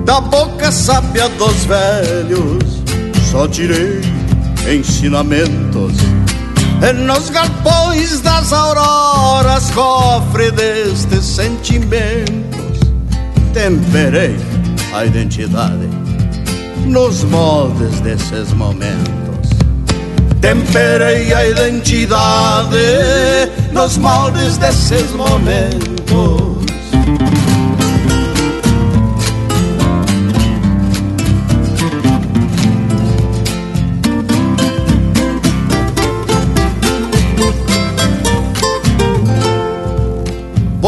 Da boca sábia dos velhos só tirei ensinamentos nos galpões das auroras, cofre destes sentimentos, temperei a identidade nos moldes desses momentos. Temperei a identidade nos moldes desses momentos.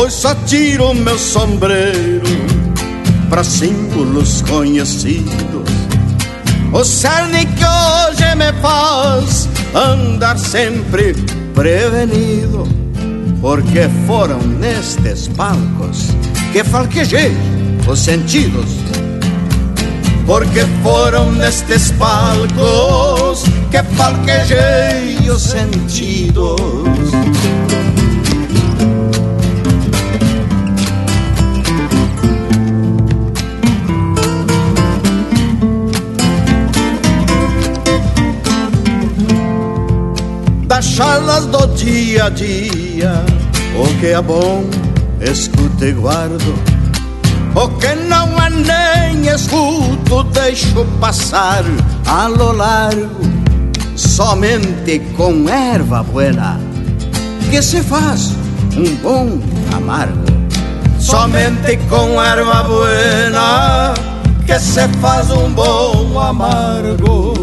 Pois só tiro meu sombreiro para símbolos conhecidos. O cerne que hoje me faz andar sempre prevenido, porque foram nestes palcos que falquejei os sentidos. Porque foram nestes palcos que falquejei os sentidos. Das charlas do dia a dia. O que é bom, escuto e guardo. O que não é nem escuto, deixo passar a lo largo. Somente com erva buena que se faz um bom amargo. Somente com erva buena que se faz um bom amargo.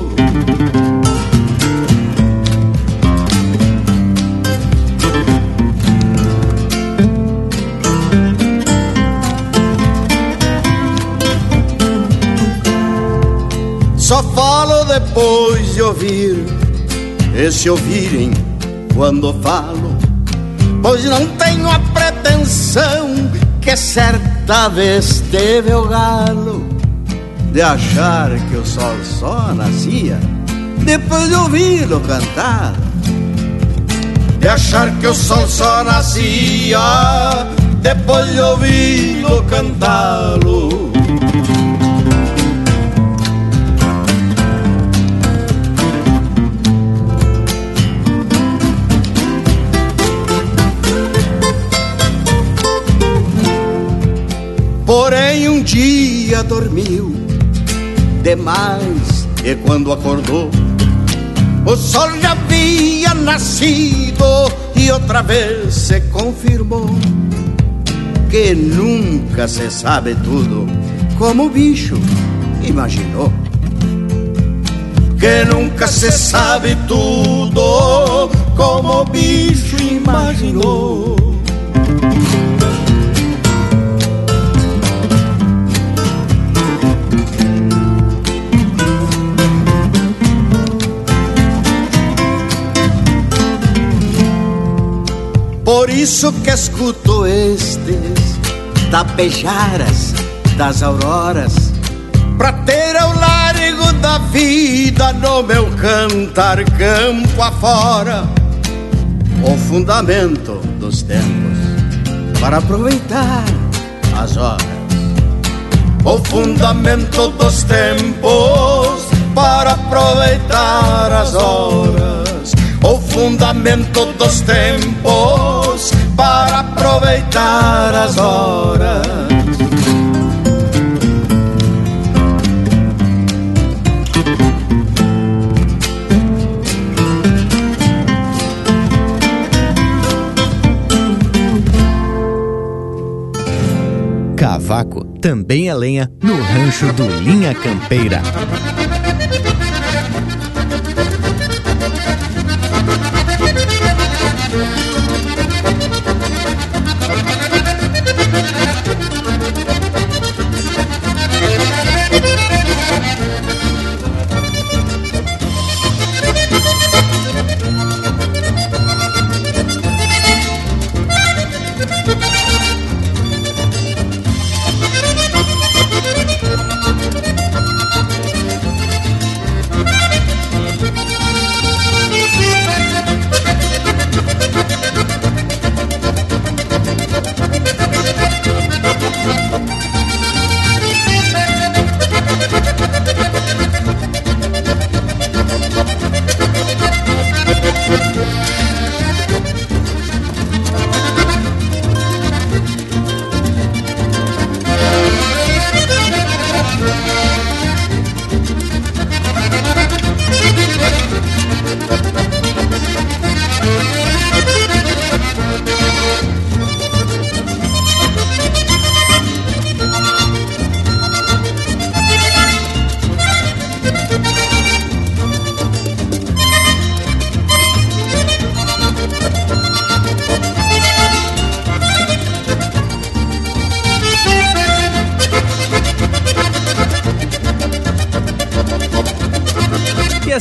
Só falo depois de ouvir, e se ouvirem quando falo, pois não tenho a pretensão que certa vez teve o galo de achar que o sol só nascia depois de ouvi-lo cantar. De achar que o sol só nascia depois de ouvi-lo cantá-lo. Dia dormiu demais e quando acordou o sol já havia nascido e outra vez se confirmou que nunca se sabe tudo como o bicho imaginou. Que nunca se sabe tudo como o bicho imaginou. Isso que escuto estes tapejaras das auroras Pra ter ao largo da vida no meu cantar campo afora O fundamento dos tempos para aproveitar as horas. O fundamento dos tempos para aproveitar as horas. O fundamento dos tempos para aproveitar as horas. Cavaco também é lenha no rancho do Linha Campeira.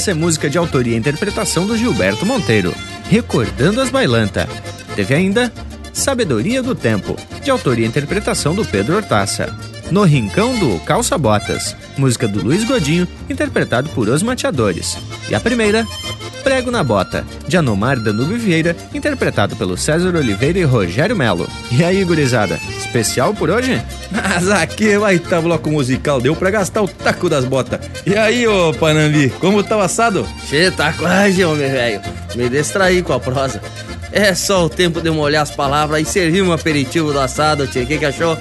Essa é música de autoria e interpretação do Gilberto Monteiro, Recordando as Bailanta. Teve ainda Sabedoria do Tempo, de autoria e interpretação do Pedro Hortaça. No Rincão do Calça Botas, música do Luiz Godinho, interpretado por Os Mateadores. E a primeira, Prego na Bota, de Anomar Danube Vieira, interpretado pelo César Oliveira e Rogério Melo. E aí, gurizada, especial por hoje? Mas aqui vai tá bloco musical, deu pra gastar o taco das botas. E aí, ô Panambi, como tá o assado? Che, tá quase, homem velho. Me distraí com a prosa. É só o tempo de molhar as palavras e servir um aperitivo do assado, tio. O que, que achou?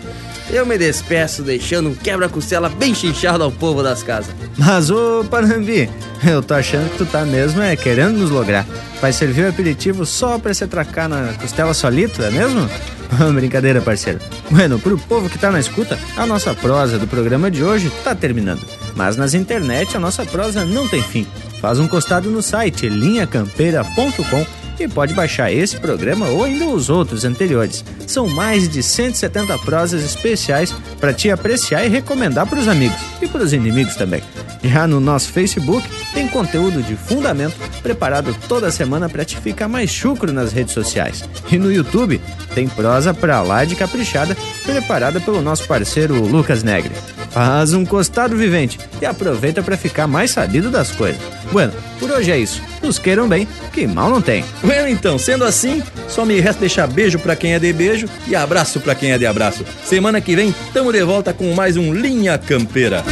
Eu me despeço deixando um quebra-costela bem chinchado ao povo das casas. Mas, ô Panambi, eu tô achando que tu tá mesmo é querendo nos lograr. Vai servir o aperitivo só pra se atracar na costela solito, é mesmo? Brincadeira, parceiro. Bueno, pro povo que tá na escuta, a nossa prosa do programa de hoje tá terminando. Mas nas internet a nossa prosa não tem fim. Faz um costado no site linhacampeira.com e pode baixar esse programa ou ainda os outros anteriores. São mais de 170 prosas especiais para te apreciar e recomendar para os amigos e para os inimigos também. Já no nosso Facebook tem conteúdo de fundamento preparado toda semana para te ficar mais chucro nas redes sociais. E no YouTube tem prosa pra lá de caprichada preparada pelo nosso parceiro Lucas Negre. Faz um costado vivente e aproveita para ficar mais sabido das coisas. Bueno, por hoje é isso. Nos queiram bem, que mal não tem. Bueno, então, sendo assim, só me resta deixar beijo para quem é de beijo e abraço para quem é de abraço. Semana que vem, tamo de volta com mais um Linha Campeira.